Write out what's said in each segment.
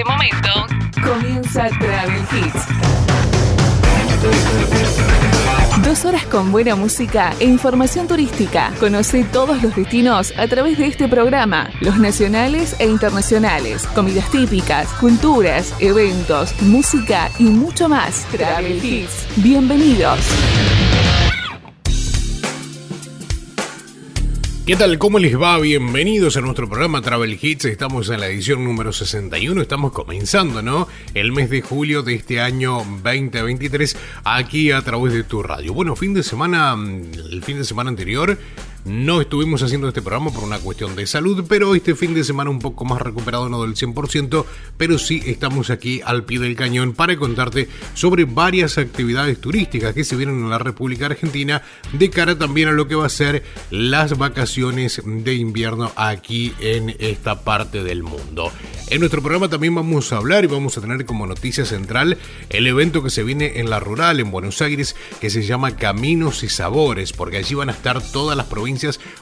este momento comienza Travel Hits. Dos horas con buena música e información turística. Conoce todos los destinos a través de este programa, los nacionales e internacionales, comidas típicas, culturas, eventos, música y mucho más. Travel Hits. Bienvenidos. ¿Qué tal? ¿Cómo les va? Bienvenidos a nuestro programa Travel Hits. Estamos en la edición número 61. Estamos comenzando, ¿no? El mes de julio de este año 2023 aquí a través de tu radio. Bueno, fin de semana, el fin de semana anterior no estuvimos haciendo este programa por una cuestión de salud, pero este fin de semana un poco más recuperado, no del 100%, pero sí estamos aquí al pie del cañón para contarte sobre varias actividades turísticas que se vienen en la República Argentina de cara también a lo que va a ser las vacaciones de invierno aquí en esta parte del mundo. En nuestro programa también vamos a hablar y vamos a tener como noticia central el evento que se viene en la rural, en Buenos Aires, que se llama Caminos y Sabores, porque allí van a estar todas las provincias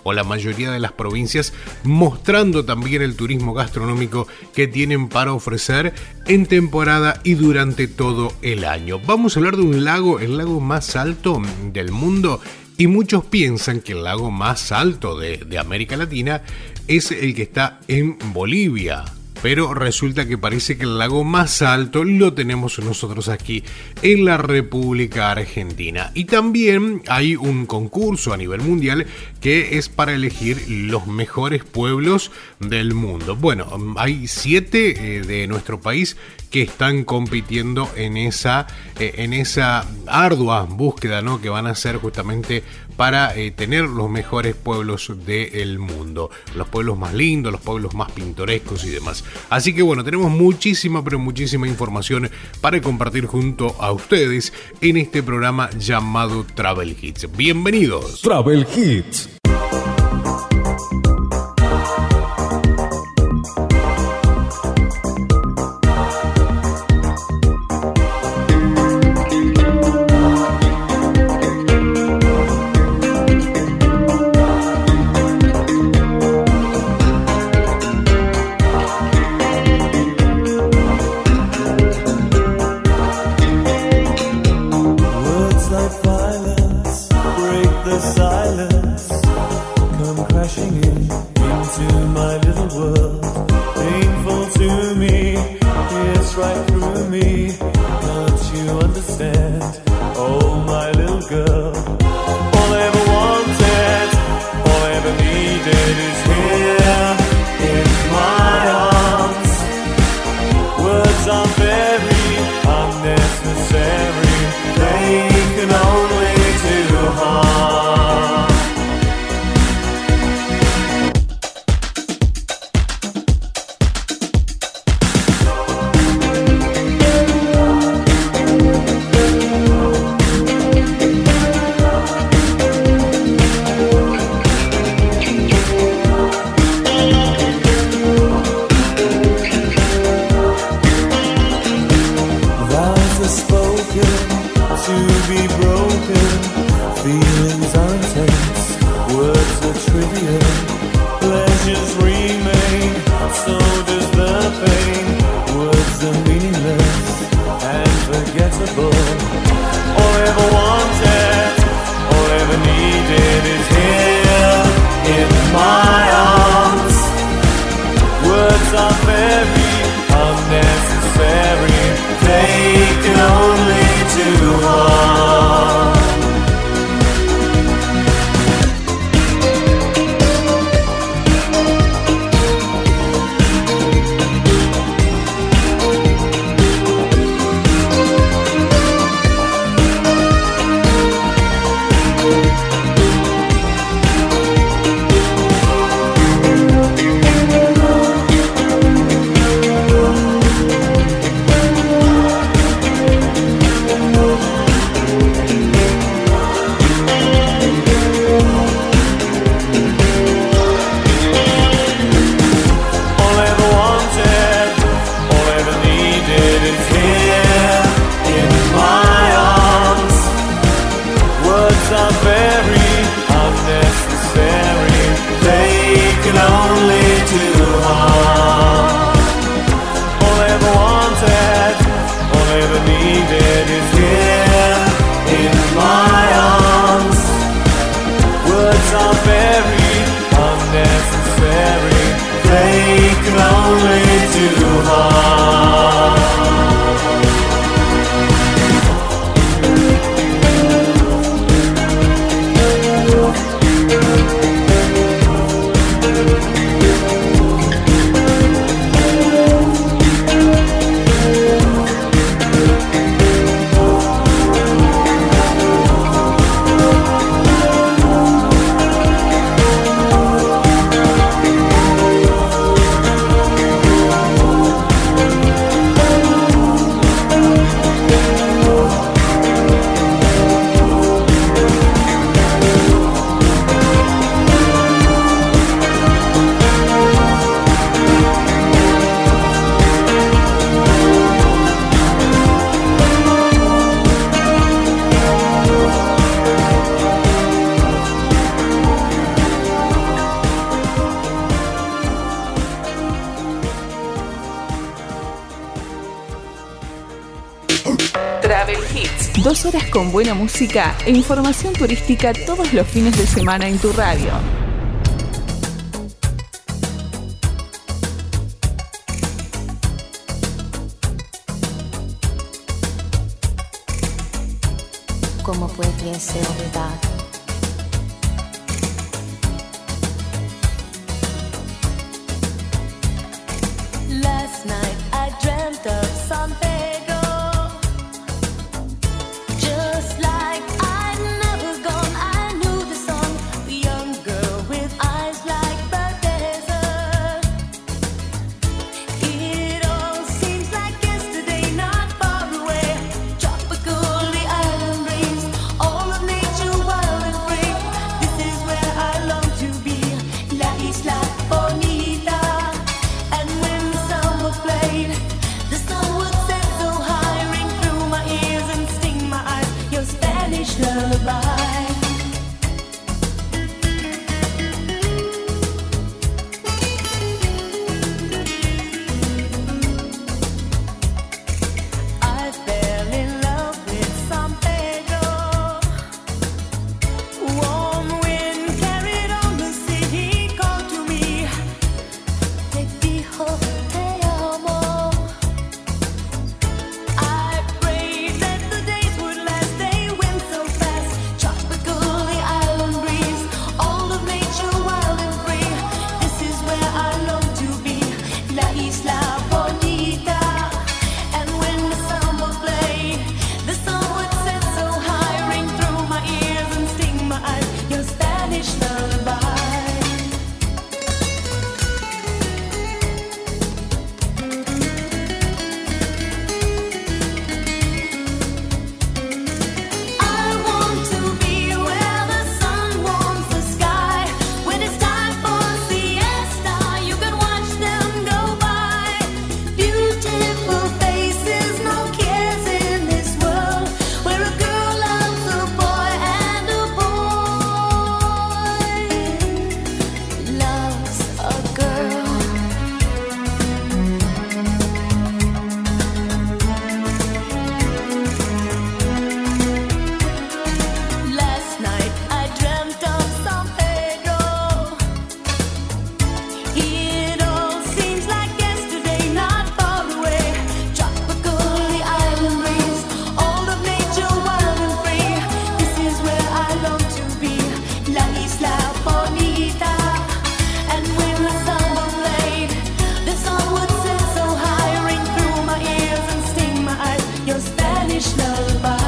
o la mayoría de las provincias mostrando también el turismo gastronómico que tienen para ofrecer en temporada y durante todo el año. Vamos a hablar de un lago, el lago más alto del mundo. Y muchos piensan que el lago más alto de, América Latina es el que está en Bolivia pero resulta que parece que el lago más alto lo tenemos nosotros aquí en la República Argentina. Y también hay un concurso a nivel mundial que es para elegir los mejores pueblos del mundo. Bueno, hay siete eh, de nuestro país que están compitiendo en esa, eh, en esa ardua búsqueda ¿no? que van a hacer justamente para eh, tener los mejores pueblos del mundo, los pueblos más lindos, los pueblos más pintorescos y demás. Así que bueno, tenemos muchísima, pero muchísima información para compartir junto a ustedes en este programa llamado Travel Hits. Bienvenidos. Travel Hits. Dos horas con buena música e información turística todos los fines de semana en tu radio. ¿Cómo puede ser verdad?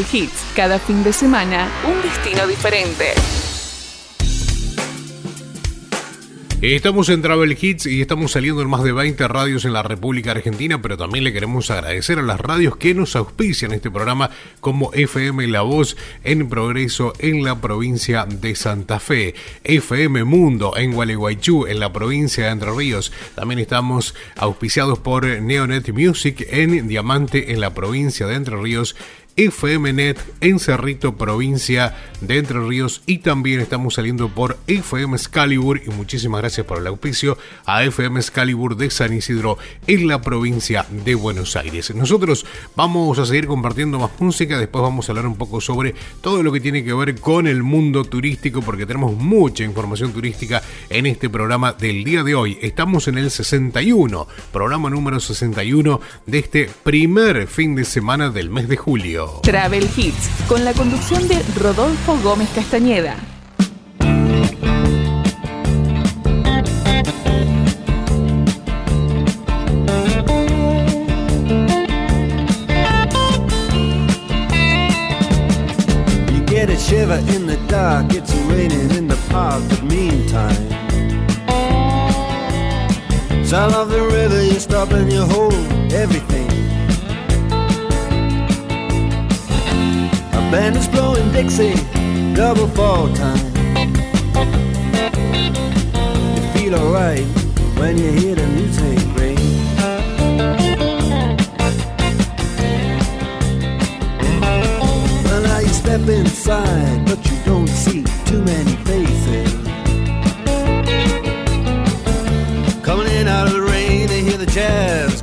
Hits. Cada fin de semana, un destino diferente. Estamos en Travel Hits y estamos saliendo en más de 20 radios en la República Argentina, pero también le queremos agradecer a las radios que nos auspician este programa como FM La Voz en Progreso en la provincia de Santa Fe, FM Mundo en Gualeguaychú en la provincia de Entre Ríos. También estamos auspiciados por Neonet Music en Diamante en la provincia de Entre Ríos FMNet en Cerrito, provincia de Entre Ríos y también estamos saliendo por FM Excalibur y muchísimas gracias por el auspicio a FM Excalibur de San Isidro en la provincia de Buenos Aires. Nosotros vamos a seguir compartiendo más música, después vamos a hablar un poco sobre todo lo que tiene que ver con el mundo turístico porque tenemos mucha información turística en este programa del día de hoy. Estamos en el 61, programa número 61 de este primer fin de semana del mes de julio. Radio. Travel Hits, con la conducción de Rodolfo Gómez Castañeda. You get a shiver in the dark, it's raining in the park, but meantime. Sound of the river, you stop and you hold everything. A band is blowing Dixie, double fall time. You feel alright when you hear the music ring. Well, now you step inside, but you don't see too many faces. Coming in out of the rain, they hear the jazz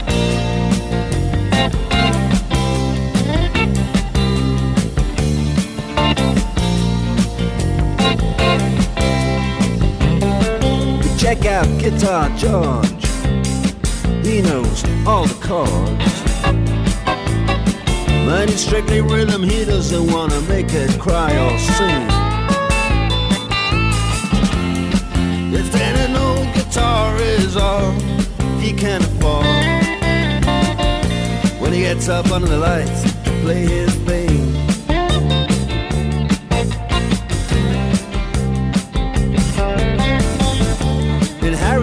Check Guitar George. He knows all the chords. It's strictly rhythm, he doesn't wanna make it cry or sing. If then an old guitar is all he can afford, when he gets up under the lights to play his thing.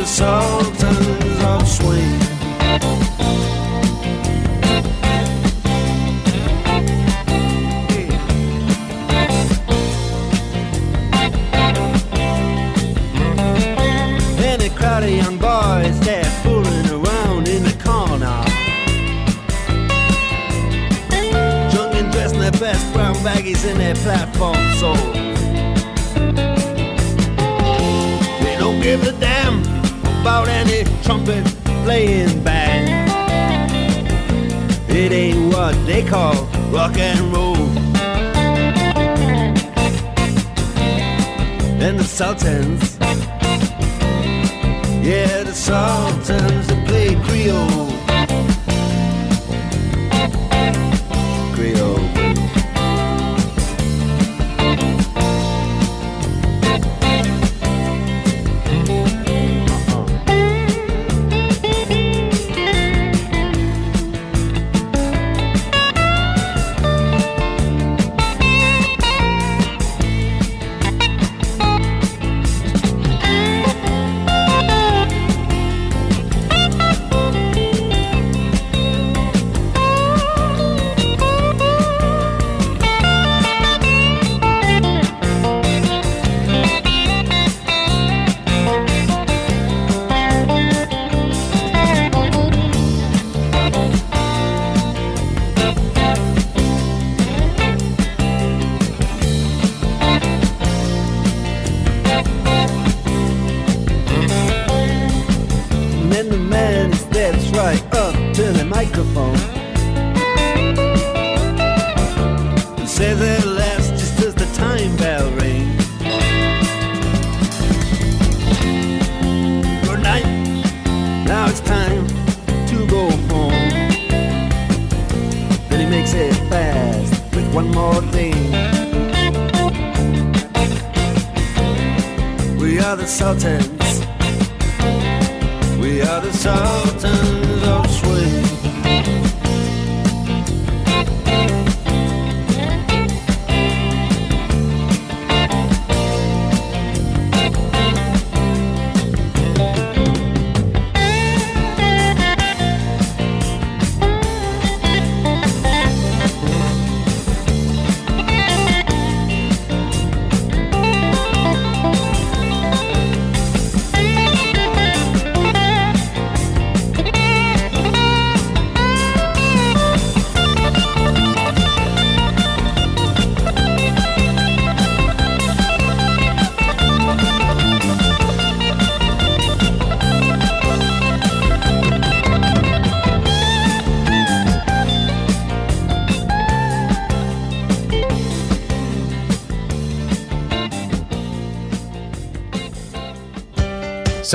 the Sultans of Swing. And a crowd of young boys fooling around in the corner. Drunk and dressed in their best brown baggies in their platform soles. About any trumpet playing band. It ain't what they call rock and roll. And the Sultans, yeah, the Sultans that play Creole. consultant.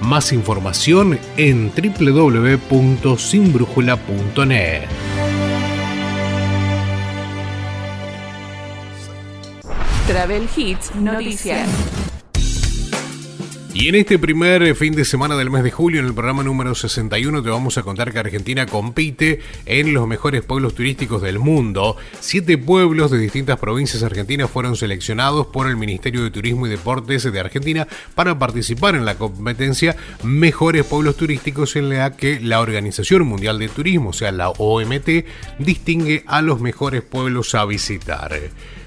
Más información en www.sinbrújula.net. Travel Hits Noticias. Y en este primer fin de semana del mes de julio, en el programa número 61, te vamos a contar que Argentina compite en los mejores pueblos turísticos del mundo. Siete pueblos de distintas provincias argentinas fueron seleccionados por el Ministerio de Turismo y Deportes de Argentina para participar en la competencia Mejores Pueblos Turísticos en la que la Organización Mundial de Turismo, o sea, la OMT, distingue a los mejores pueblos a visitar.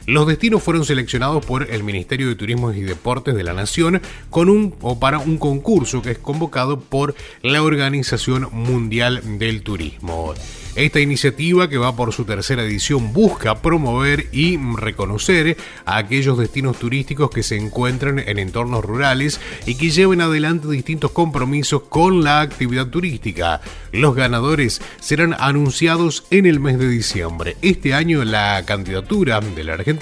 Los destinos fueron seleccionados por el Ministerio de Turismo y Deportes de la Nación con un o para un concurso que es convocado por la Organización Mundial del Turismo. Esta iniciativa, que va por su tercera edición, busca promover y reconocer a aquellos destinos turísticos que se encuentran en entornos rurales y que lleven adelante distintos compromisos con la actividad turística. Los ganadores serán anunciados en el mes de diciembre. Este año la candidatura de la Argentina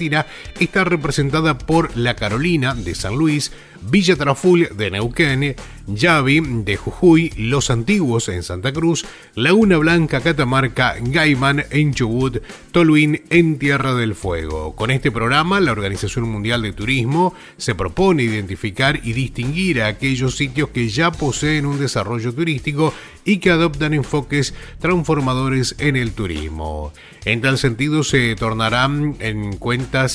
está representada por La Carolina de San Luis, Villa Traful de Neuquén, Yavi de Jujuy, Los Antiguos en Santa Cruz, Laguna Blanca, Catamarca, Gaiman en Chubut, Toluín en Tierra del Fuego. Con este programa, la Organización Mundial de Turismo se propone identificar y distinguir a aquellos sitios que ya poseen un desarrollo turístico y que adoptan enfoques transformadores en el turismo. En tal sentido, se se tomarán en cuenta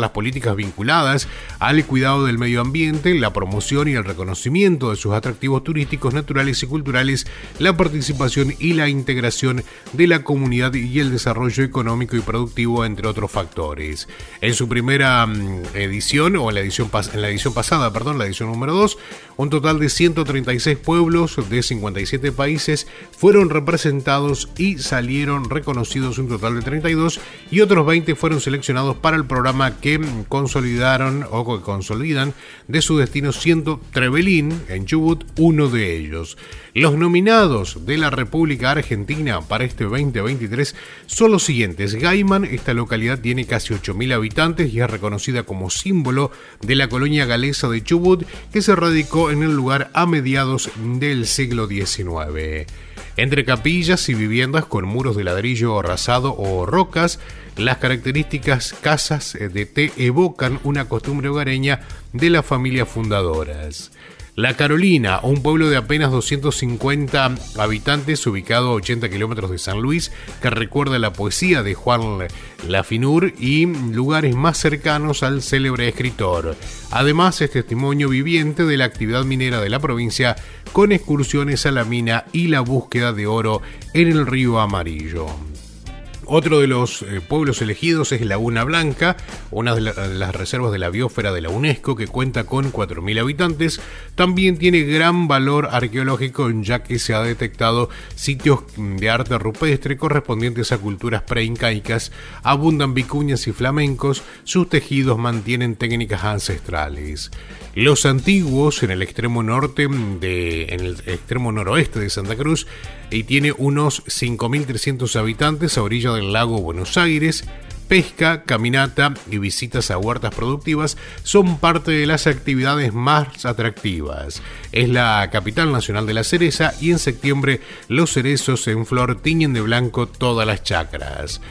las políticas vinculadas al cuidado del medio ambiente, la promoción y el reconocimiento de sus atractivos turísticos, naturales y culturales, la participación y la integración de la comunidad y el desarrollo económico y productivo, entre otros factores. En su primera mm, edición, o en la edición, en la edición pasada, perdón, la edición número 2, un total de 136 pueblos de 57 países fueron representados y salieron reconocidos un total de 32 y otros 20 fueron seleccionados para el programa que consolidaron o que de su destino siendo Trevelín en Chubut uno de ellos. Los nominados de la República Argentina para este 2023 son los siguientes. Gaiman, esta localidad tiene casi 8.000 habitantes y es reconocida como símbolo de la colonia galesa de Chubut que se radicó en el lugar a mediados del siglo XIX. Entre capillas y viviendas con muros de ladrillo arrasado o rocas, las características casas de té evocan una costumbre hogareña de las familias fundadoras. La Carolina, un pueblo de apenas 250 habitantes ubicado a 80 kilómetros de San Luis, que recuerda la poesía de Juan Lafinur y lugares más cercanos al célebre escritor. Además, es testimonio viviente de la actividad minera de la provincia, con excursiones a la mina y la búsqueda de oro en el río Amarillo. Otro de los eh, pueblos elegidos es Laguna Blanca, una de, las reservas de la biosfera de la UNESCO que cuenta con 4.000 habitantes. También tiene gran valor arqueológico ya que se ha detectado sitios de arte rupestre correspondientes a culturas preincaicas. Abundan vicuñas y flamencos, sus tejidos mantienen técnicas ancestrales. Los antiguos en el extremo norte de, en el extremo noroeste de Santa Cruz y tiene unos 5.300 habitantes a orilla del lago Buenos Aires. Pesca, caminata y visitas a huertas productivas son parte de las actividades más atractivas. Es la capital nacional de la cereza y en septiembre los cerezos en flor tiñen de blanco todas las chacras.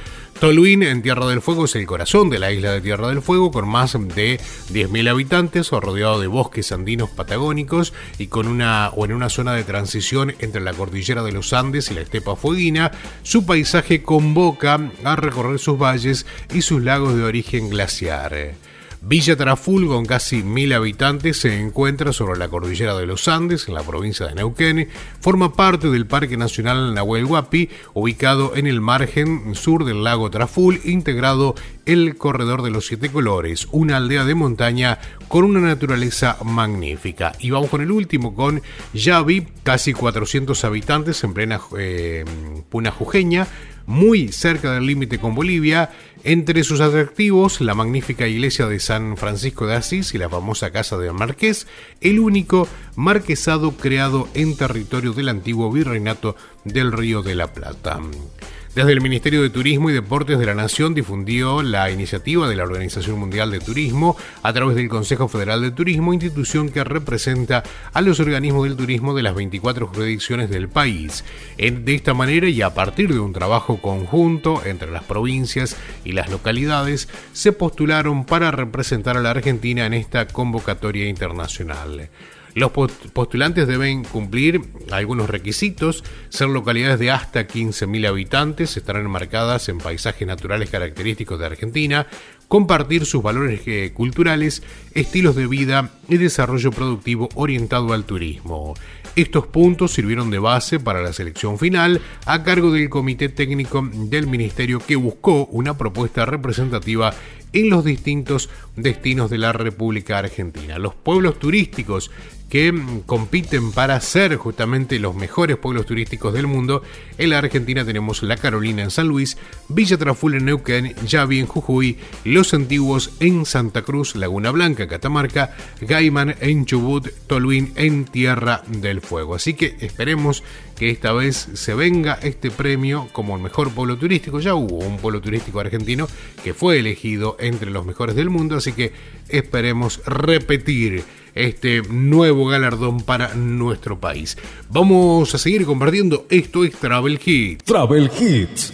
Toluín en Tierra del Fuego es el corazón de la isla de Tierra del Fuego, con más de 10.000 habitantes, rodeado de bosques andinos patagónicos y con una o en una zona de transición entre la cordillera de los Andes y la estepa fueguina. Su paisaje convoca a recorrer sus valles y sus lagos de origen glaciar. Villa Traful, con casi mil habitantes, se encuentra sobre la cordillera de los Andes, en la provincia de Neuquén. Forma parte del Parque Nacional Nahuel Huapi, ubicado en el margen sur del lago Traful, integrado el Corredor de los Siete Colores, una aldea de montaña con una naturaleza magnífica. Y vamos con el último, con Yavi, casi 400 habitantes en plena eh, Puna Jujeña muy cerca del límite con Bolivia. Entre sus atractivos, la magnífica iglesia de San Francisco de Asís y la famosa casa del Marqués, el único marquesado creado en territorio del antiguo virreinato del Río de la Plata. Desde el Ministerio de Turismo y Deportes de la Nación difundió la iniciativa de la Organización Mundial de Turismo a través del Consejo Federal de Turismo, institución que representa a los organismos del turismo de las 24 jurisdicciones del país. De esta manera y a partir de un trabajo conjunto entre las provincias y las localidades, se postularon para representar a la Argentina en esta convocatoria internacional. Los postulantes deben cumplir algunos requisitos, ser localidades de hasta 15.000 habitantes, estarán enmarcadas en paisajes naturales característicos de Argentina, compartir sus valores eh, culturales, estilos de vida y desarrollo productivo orientado al turismo. Estos puntos sirvieron de base para la selección final a cargo del Comité Técnico del Ministerio que buscó una propuesta representativa en los distintos destinos de la República Argentina. Los pueblos turísticos que compiten para ser justamente los mejores pueblos turísticos del mundo. En la Argentina tenemos La Carolina en San Luis, Villa Traful en Neuquén, Yavi en Jujuy, Los Antiguos en Santa Cruz, Laguna Blanca, Catamarca, Gaiman en Chubut, Toluín en Tierra del Fuego. Así que esperemos que esta vez se venga este premio como el mejor pueblo turístico. Ya hubo un pueblo turístico argentino que fue elegido entre los mejores del mundo, así que esperemos repetir este nuevo galardón para nuestro país. Vamos a seguir compartiendo. Esto es Travel Hits. Travel Hits.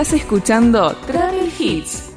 Estás escuchando Travel Hits.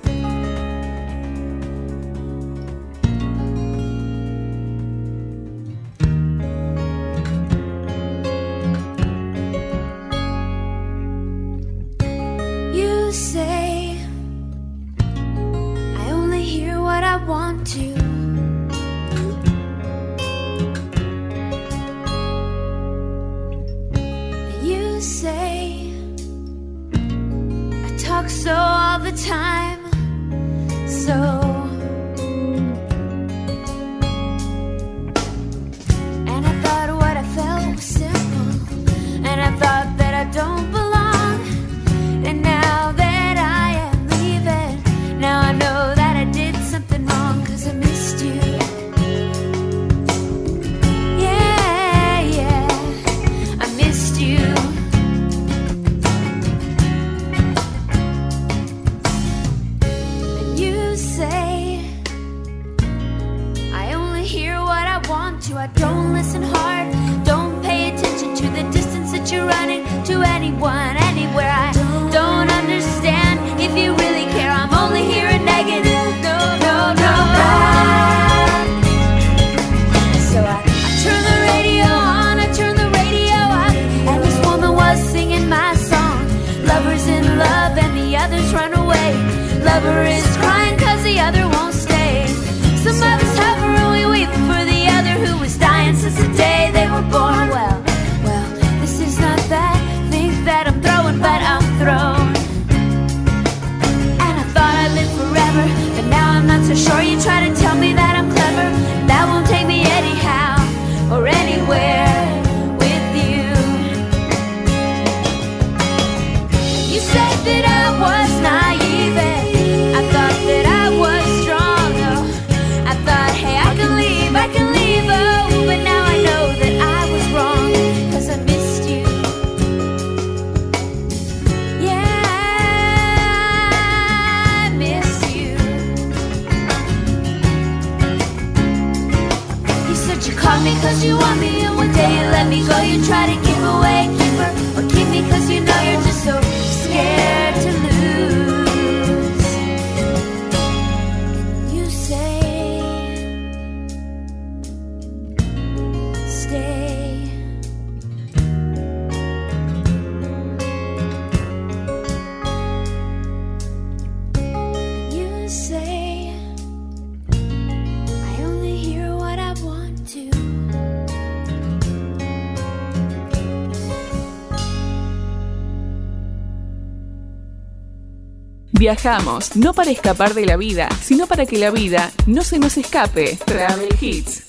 Viajamos, no para escapar de la vida, sino para que la vida no se nos escape. Travel Hits.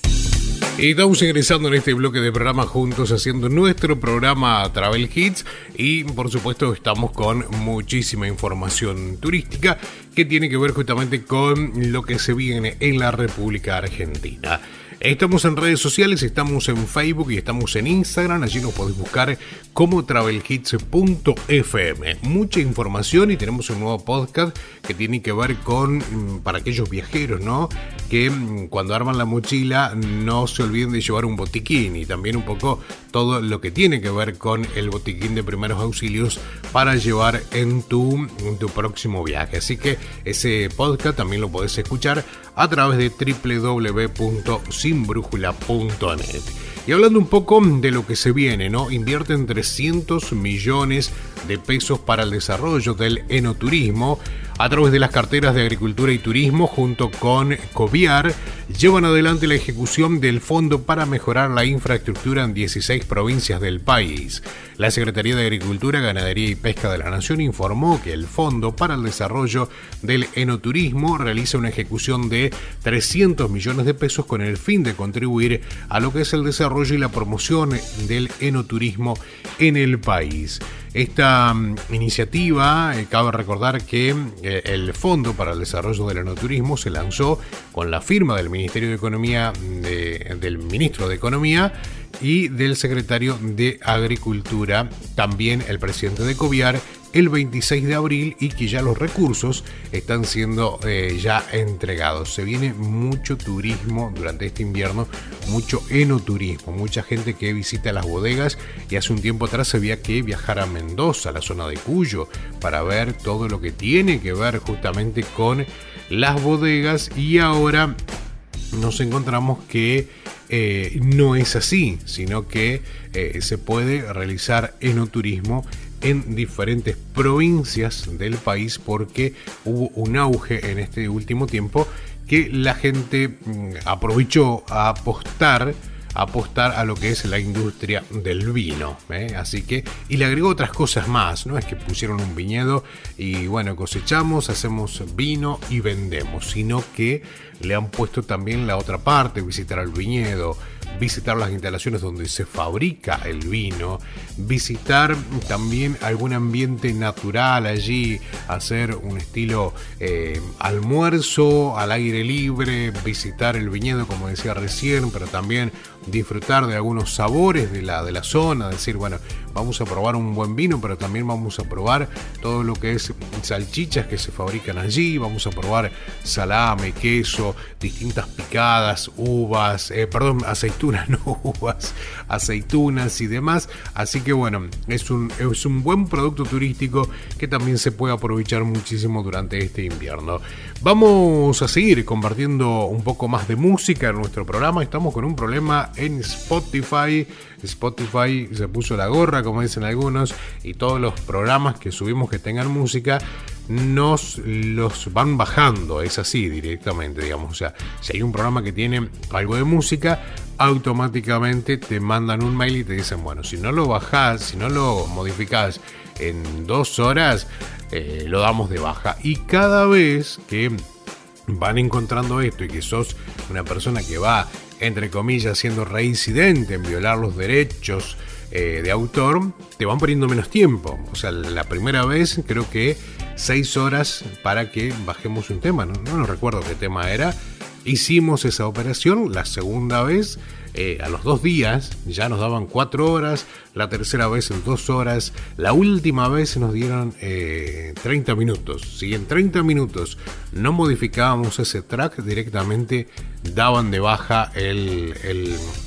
Y estamos ingresando en este bloque de programa juntos haciendo nuestro programa Travel Hits y por supuesto estamos con muchísima información turística que tiene que ver justamente con lo que se viene en la República Argentina. Estamos en redes sociales, estamos en Facebook y estamos en Instagram. Allí nos podéis buscar como travelhits.fm. Mucha información y tenemos un nuevo podcast que tiene que ver con mm, para aquellos viajeros, ¿no? Que mm, cuando arman la mochila no se olviden de llevar un botiquín y también un poco todo lo que tiene que ver con el botiquín de primeros auxilios para llevar en tu, tu próximo viaje. Así que ese podcast también lo podés escuchar a través de www.sinbrújula.net. Y hablando un poco de lo que se viene, ¿no? Invierten 300 millones de pesos para el desarrollo del enoturismo a través de las carteras de Agricultura y Turismo junto con COVIAR, llevan adelante la ejecución del Fondo para mejorar la infraestructura en 16 provincias del país. La Secretaría de Agricultura, Ganadería y Pesca de la Nación informó que el Fondo para el Desarrollo del Enoturismo realiza una ejecución de 300 millones de pesos con el fin de contribuir a lo que es el desarrollo y la promoción del enoturismo en el país. Esta mm, iniciativa, eh, cabe recordar que eh, el Fondo para el Desarrollo del Enoturismo se lanzó con la firma del Ministerio de Economía, del Ministro de Economía y del Secretario de Agricultura, también el presidente de Coviar, el 26 de abril y que ya los recursos están siendo eh, ya entregados. Se viene mucho turismo durante este invierno, mucho enoturismo, mucha gente que visita las bodegas y hace un tiempo atrás había que viajar a Mendoza, la zona de Cuyo, para ver todo lo que tiene que ver justamente con las bodegas y ahora nos encontramos que eh, no es así, sino que eh, se puede realizar enoturismo en diferentes provincias del país porque hubo un auge en este último tiempo que la gente mm, aprovechó a apostar apostar a lo que es la industria del vino. ¿eh? Así que, y le agregó otras cosas más, no es que pusieron un viñedo y bueno, cosechamos, hacemos vino y vendemos, sino que le han puesto también la otra parte, visitar el viñedo, visitar las instalaciones donde se fabrica el vino, visitar también algún ambiente natural allí, hacer un estilo eh, almuerzo al aire libre, visitar el viñedo como decía recién, pero también disfrutar de algunos sabores de la, de la zona, decir, bueno, vamos a probar un buen vino, pero también vamos a probar todo lo que es salchichas que se fabrican allí, vamos a probar salame, queso, distintas picadas, uvas, eh, perdón, aceitunas, no uvas, aceitunas y demás. Así que bueno, es un, es un buen producto turístico que también se puede aprovechar muchísimo durante este invierno. Vamos a seguir compartiendo un poco más de música en nuestro programa. Estamos con un problema en Spotify. Spotify se puso la gorra, como dicen algunos, y todos los programas que subimos que tengan música nos los van bajando, es así directamente, digamos. O sea, si hay un programa que tiene algo de música, automáticamente te mandan un mail y te dicen, bueno, si no lo bajás, si no lo modificás en dos horas, eh, lo damos de baja. Y cada vez que van encontrando esto y que sos una persona que va, entre comillas, siendo reincidente en violar los derechos eh, de autor, te van poniendo menos tiempo. O sea, la primera vez creo que seis horas para que bajemos un tema. No, no, recuerdo qué tema era. Hicimos esa operación. La segunda vez eh, a los dos días ya nos daban cuatro horas, la tercera vez en dos horas, la última vez nos dieron 30 eh, minutos. Si en 30 minutos no modificábamos ese track, directamente daban de baja el,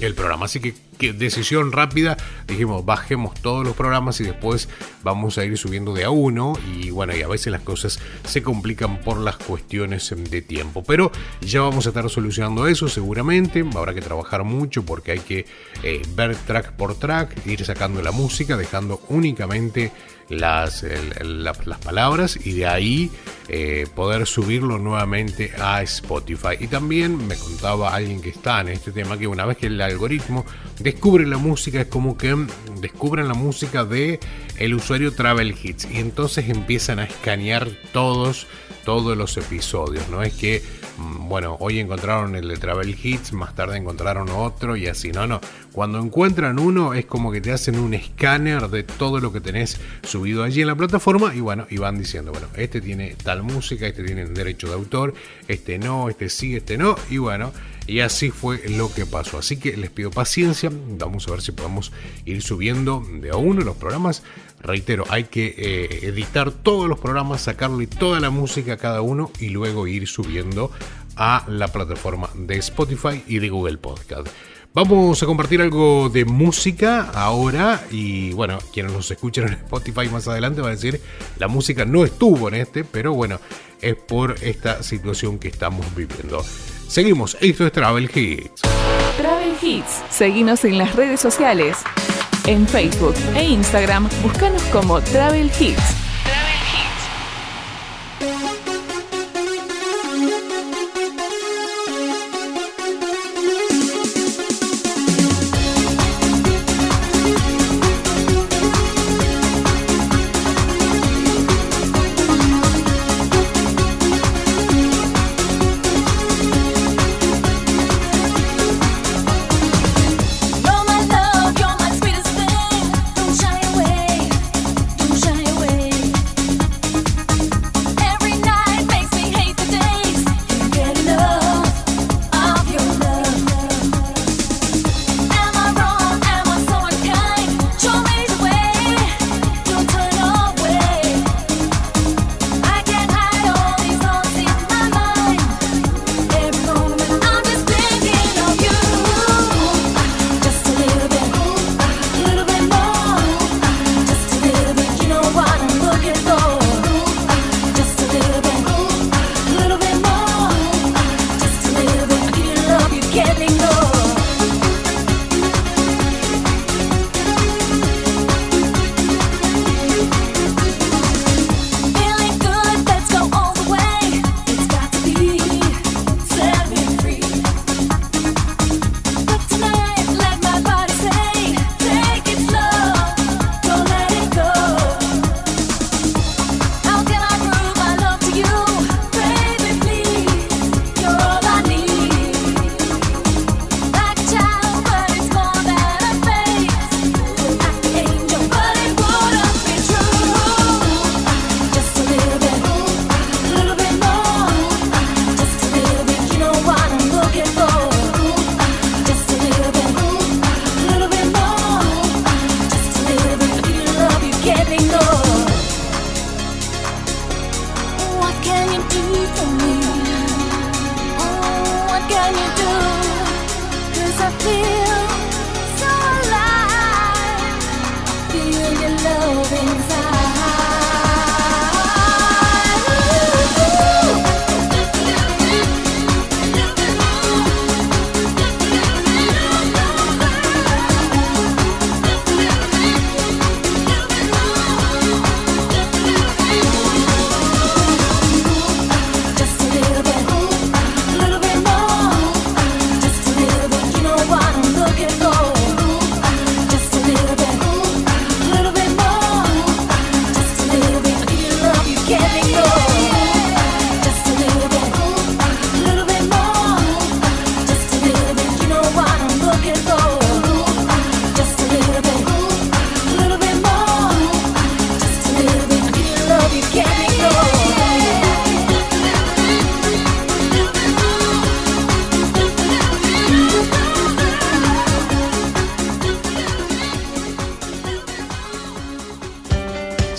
el programa. Así que que decisión rápida, dijimos bajemos todos los programas y después vamos a ir subiendo de a uno y bueno, y a veces las cosas se complican por las cuestiones de tiempo, pero ya vamos a estar solucionando eso seguramente, habrá que trabajar mucho porque hay que eh, ver track por track, ir sacando la música, dejando únicamente las, las palabras y de ahí eh, poder subirlo nuevamente a Spotify. Y también me contaba alguien que está en este tema que una vez que el algoritmo descubre la música es como que descubren la música de el usuario Travel Hits y entonces empiezan a escanear todos todos los episodios. No es que, mm, bueno, hoy encontraron el de Travel Hits, más tarde encontraron otro y así. No, no. Cuando encuentran uno es como que te hacen un escáner de todo lo que tenés subido allí en la plataforma y bueno, y van diciendo, bueno, este tiene tal música, este tiene derecho de autor, este no, este sí, este no. Y bueno, y así fue lo que pasó. Así que les pido paciencia. Vamos a ver si podemos ir subiendo de a uno los programas Reitero, hay que eh, editar todos los programas, sacarle toda la música a cada uno y luego ir subiendo a la plataforma de Spotify y de Google Podcast. Vamos a compartir algo de música ahora y bueno, quienes nos escuchan en Spotify más adelante va a decir la música no estuvo en este, pero bueno, es por esta situación que estamos viviendo. Seguimos, esto es Travel Hits. Travel Hits, seguimos en las redes sociales. En Facebook e Instagram, búscanos como Travel Hits.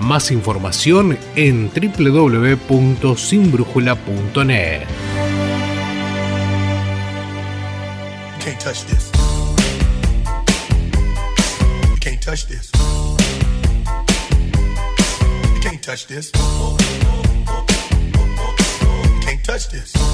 Más información en www.sinbrújula.net. Touch this. Can't touch this.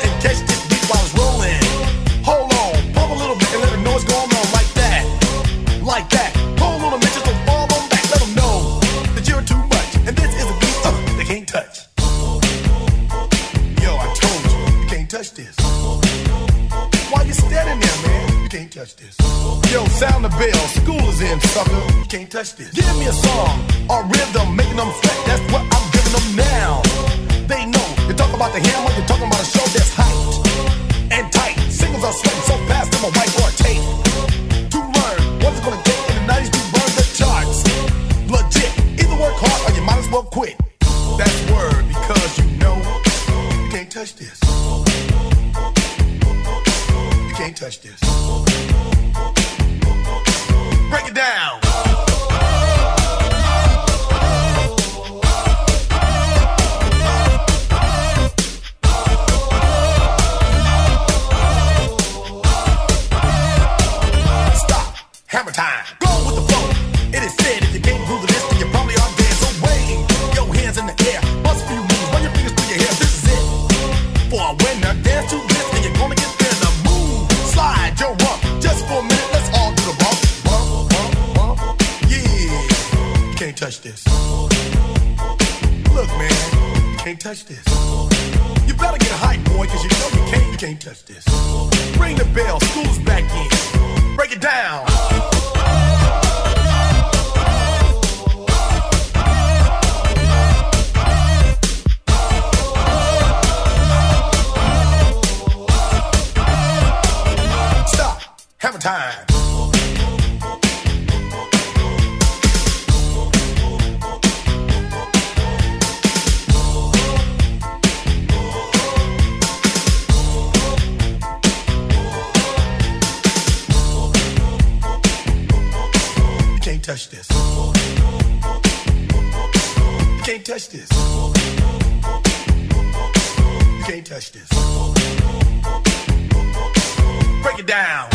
sucker. Can't touch this. Give me a song or rhythm, making them sweat. That's what I'm giving them now. They know. You talk about the hammer, you're talking about a show that's hyped and tight. Singles are sweating so fast, I'm a whiteboard your rump. Just for a minute, let's all do the bump, bump, bump. Yeah, can't touch this. Look, man, can't touch this. You better get hype, boy, cause you know you can't, you can't touch this. Ring the bell, school's back in. Break it down. Stop. a time. Touch this. You can't touch this. You can't touch this. Break it down.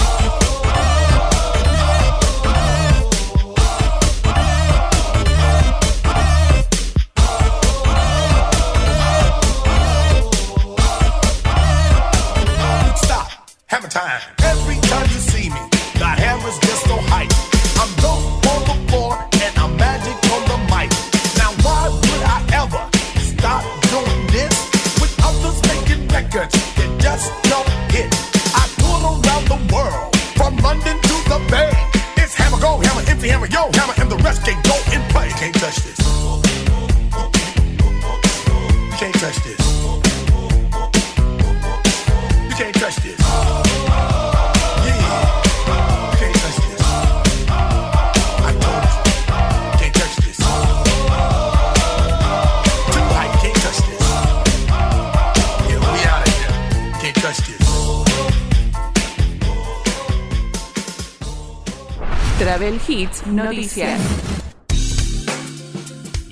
Noticias.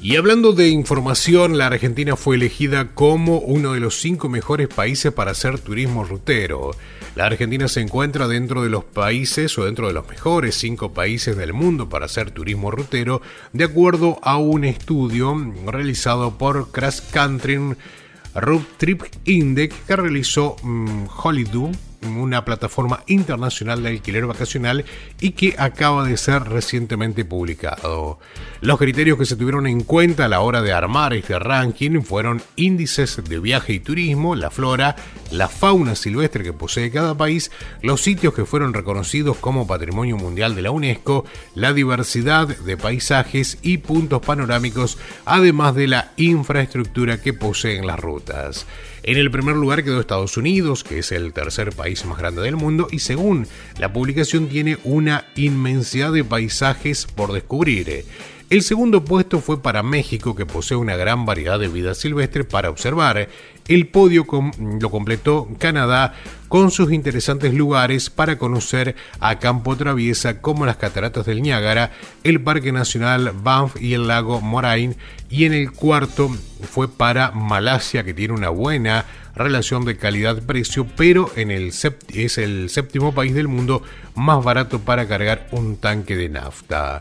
Y hablando de información, la Argentina fue elegida como uno de los cinco mejores países para hacer turismo rutero. La Argentina se encuentra dentro de los países o dentro de los mejores cinco países del mundo para hacer turismo rutero, de acuerdo a un estudio realizado por Crash Country Road Trip Index que realizó um, una plataforma internacional de alquiler vacacional y que acaba de ser recientemente publicado. Los criterios que se tuvieron en cuenta a la hora de armar este ranking fueron índices de viaje y turismo, la flora, la fauna silvestre que posee cada país, los sitios que fueron reconocidos como Patrimonio Mundial de la UNESCO, la diversidad de paisajes y puntos panorámicos, además de la infraestructura que poseen las rutas. En el primer lugar quedó Estados Unidos, que es el tercer país más grande del mundo, y según la publicación tiene una inmensidad de paisajes por descubrir. El segundo puesto fue para México, que posee una gran variedad de vida silvestre para observar. El podio lo completó Canadá con sus interesantes lugares para conocer a campo traviesa como las cataratas del Niágara, el Parque Nacional Banff y el lago Moraine. Y en el cuarto fue para Malasia, que tiene una buena relación de calidad-precio, pero es el séptimo país del mundo más barato para cargar un tanque de nafta.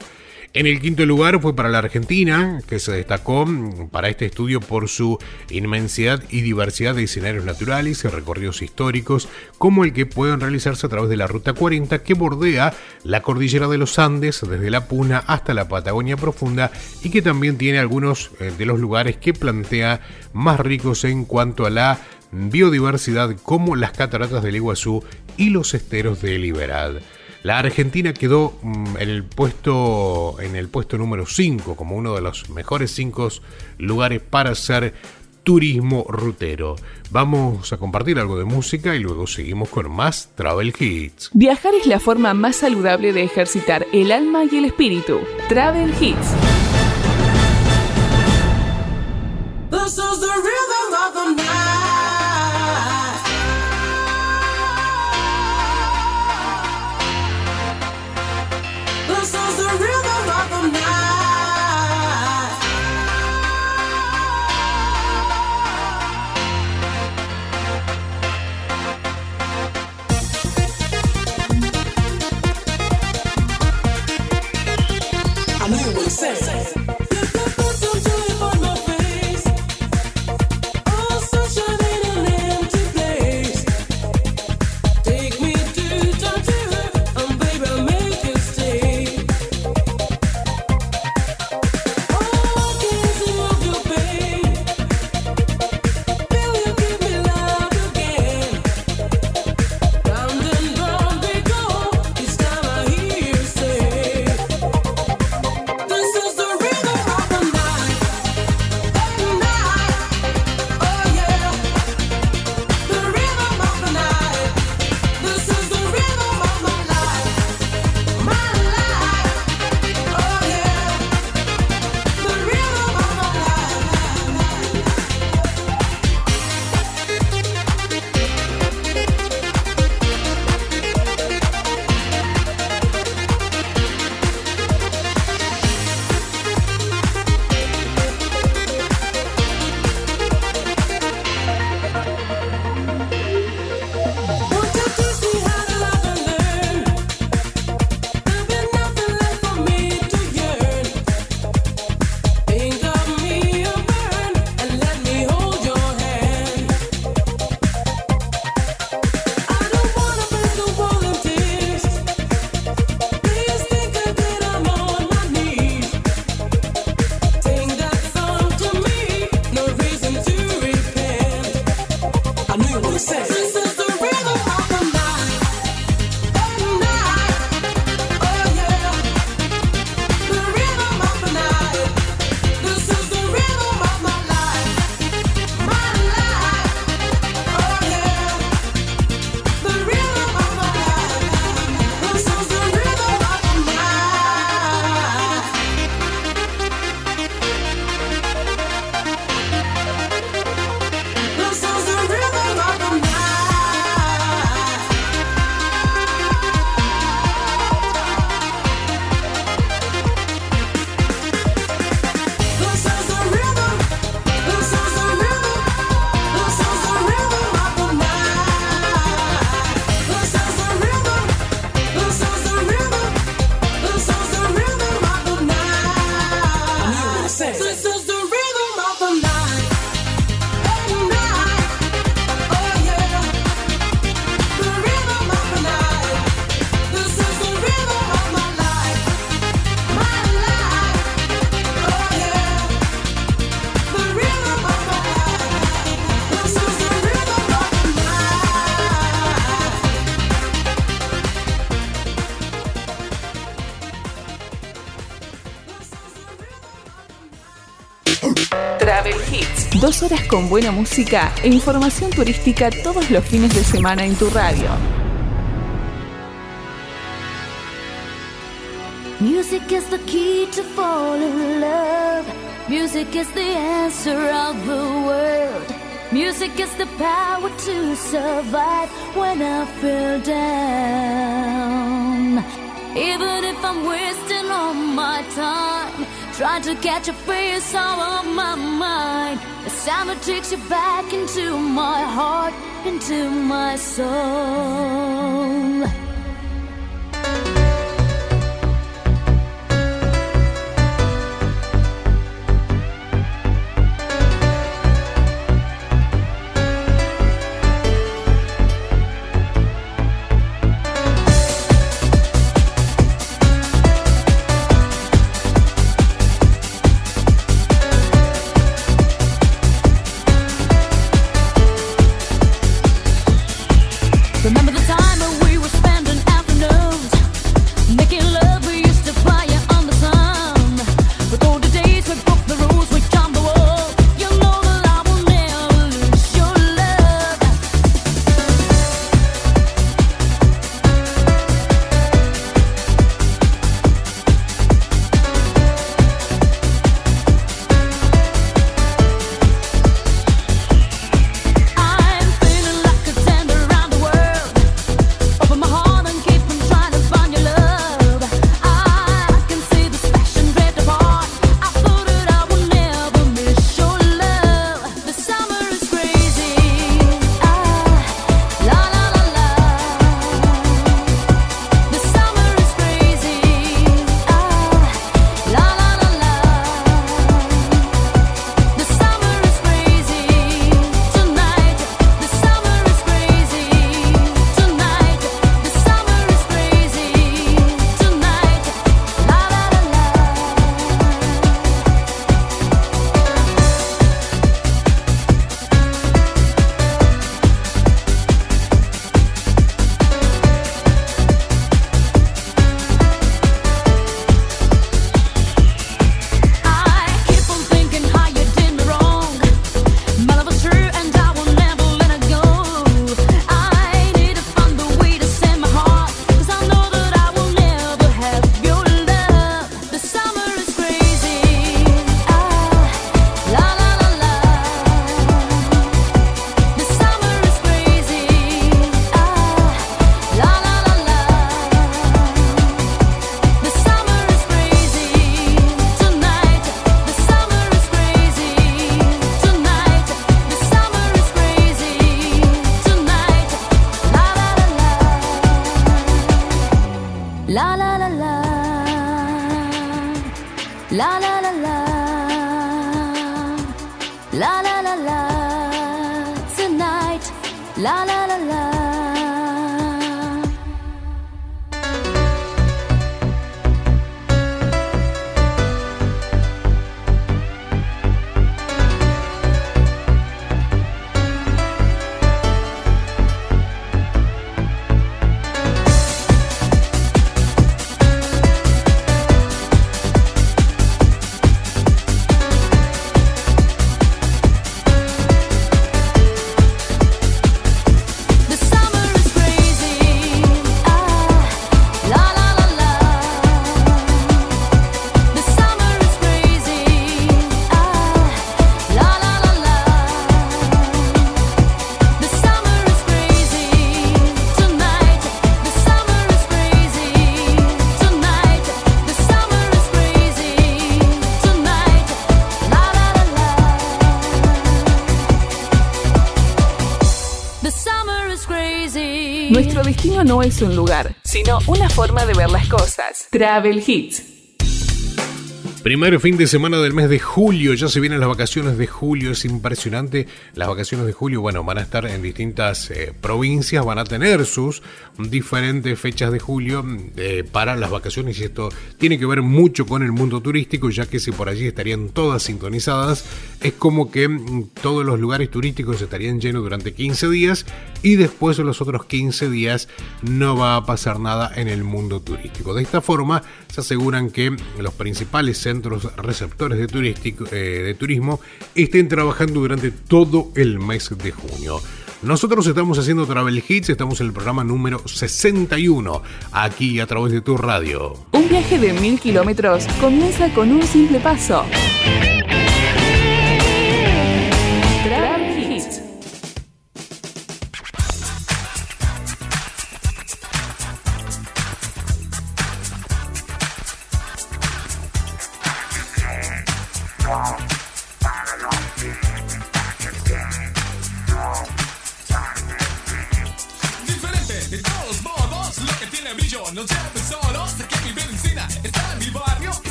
En el quinto lugar fue para la Argentina, que se destacó para este estudio por su inmensidad y diversidad de escenarios naturales y recorridos históricos, como el que pueden realizarse a través de la Ruta 40 que bordea la cordillera de los Andes desde la Puna hasta la Patagonia Profunda y que también tiene algunos eh, de los lugares que plantea más ricos en cuanto a la biodiversidad como las cataratas del Iguazú y los esteros de Liberad. La Argentina quedó mm, en el puesto en el puesto número 5 como uno de los mejores 5 lugares para hacer turismo rutero. Vamos a compartir algo de música y luego seguimos con más Travel Hits. Viajar es la forma más saludable de ejercitar el alma y el espíritu. Travel Hits. Horas con buena música e información turística todos los fines de semana en tu radio. Music is the key to fall in love. Music is the answer of the world. Music is the power to survive when I feel down. Even if I'm wasting all my time, trying to catch a face out of my mind. That takes you back into my heart, into my soul. No es un lugar, sino una forma de ver las cosas. Travel Hits. Primer fin de semana del mes de julio, ya se vienen las vacaciones de julio, es impresionante. Las vacaciones de julio, bueno, van a estar en distintas eh, provincias, van a tener sus diferentes fechas de julio eh, para las vacaciones y esto tiene que ver mucho con el mundo turístico, ya que si por allí estarían todas sintonizadas, es como que mm, todos los lugares turísticos estarían llenos durante 15 días y después de los otros 15 días no va a pasar nada en el mundo turístico. De esta forma, se aseguran que los principales centros receptores de, turístico, eh, de turismo estén trabajando durante todo el mes de junio. Nosotros estamos haciendo Travel Hits, estamos en el programa número 61, aquí a través de tu radio. Un viaje de mil kilómetros comienza con un simple paso.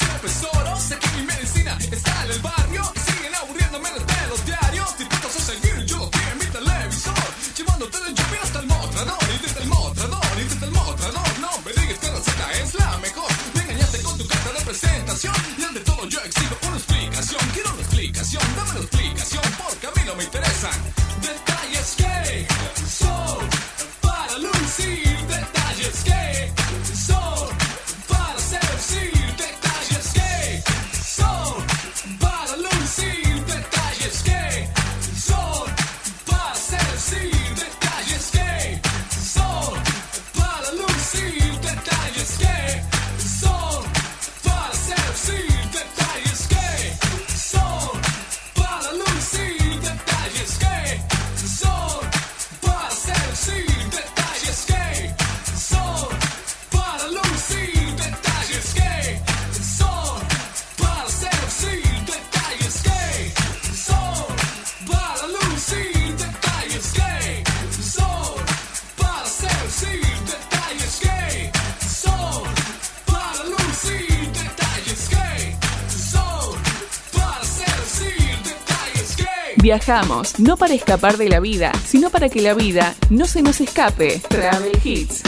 yourself Viajamos, no para escapar de la vida, sino para que la vida no se nos escape. Travel Hits.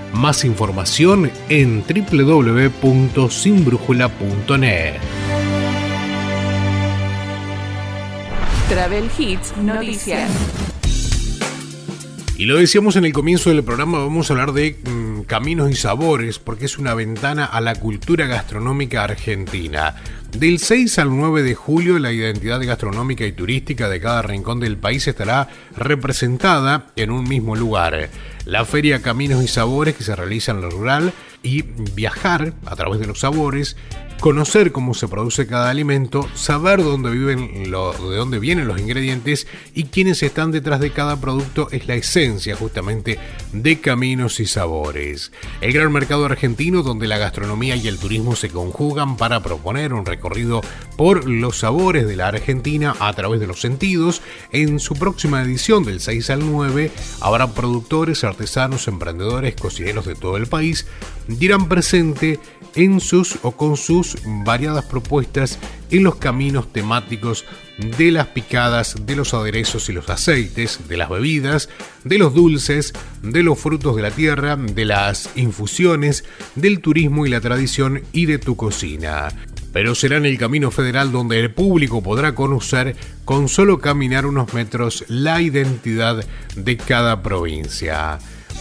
Más información en www.sinbrújula.net. Travel Hits Noticias. Y lo decíamos en el comienzo del programa, vamos a hablar de mm, caminos y sabores, porque es una ventana a la cultura gastronómica argentina. Del 6 al 9 de julio, la identidad gastronómica y turística de cada rincón del país estará representada en un mismo lugar. La feria Caminos y Sabores que se realiza en lo rural y viajar a través de los sabores conocer cómo se produce cada alimento, saber dónde viven de dónde vienen los ingredientes y quiénes están detrás de cada producto es la esencia justamente de caminos y sabores. El gran mercado argentino donde la gastronomía y el turismo se conjugan para proponer un recorrido por los sabores de la Argentina a través de los sentidos. En su próxima edición del 6 al 9 habrá productores, artesanos, emprendedores, cocineros de todo el país dirán presente en sus o con sus variadas propuestas en los caminos temáticos de las picadas, de los aderezos y los aceites, de las bebidas, de los dulces, de los frutos de la tierra, de las infusiones, del turismo y la tradición y de tu cocina. Pero será en el Camino Federal donde el público podrá conocer con solo caminar unos metros la identidad de cada provincia.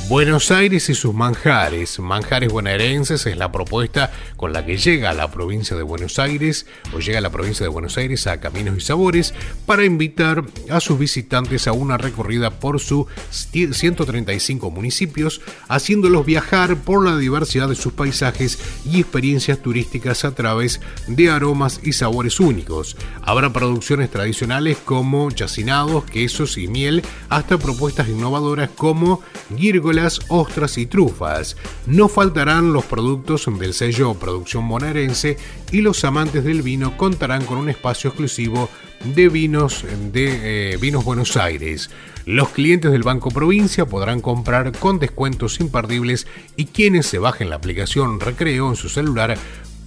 Buenos Aires y sus manjares. Manjares bonaerenses es la propuesta con la que llega a la provincia de Buenos Aires o llega a la provincia de Buenos Aires a Caminos y Sabores para invitar a sus visitantes a una recorrida por sus 135 municipios, haciéndolos viajar por la diversidad de sus paisajes y experiencias turísticas a través de aromas y sabores únicos. Habrá producciones tradicionales como chacinados, quesos y miel, hasta propuestas innovadoras como gírgolas ostras y trufas. No faltarán los productos del sello Producción Bonaerense y los amantes del vino contarán con un espacio exclusivo de vinos de eh, Vinos Buenos Aires. Los clientes del Banco Provincia podrán comprar con descuentos imperdibles y quienes se bajen la aplicación Recreo en su celular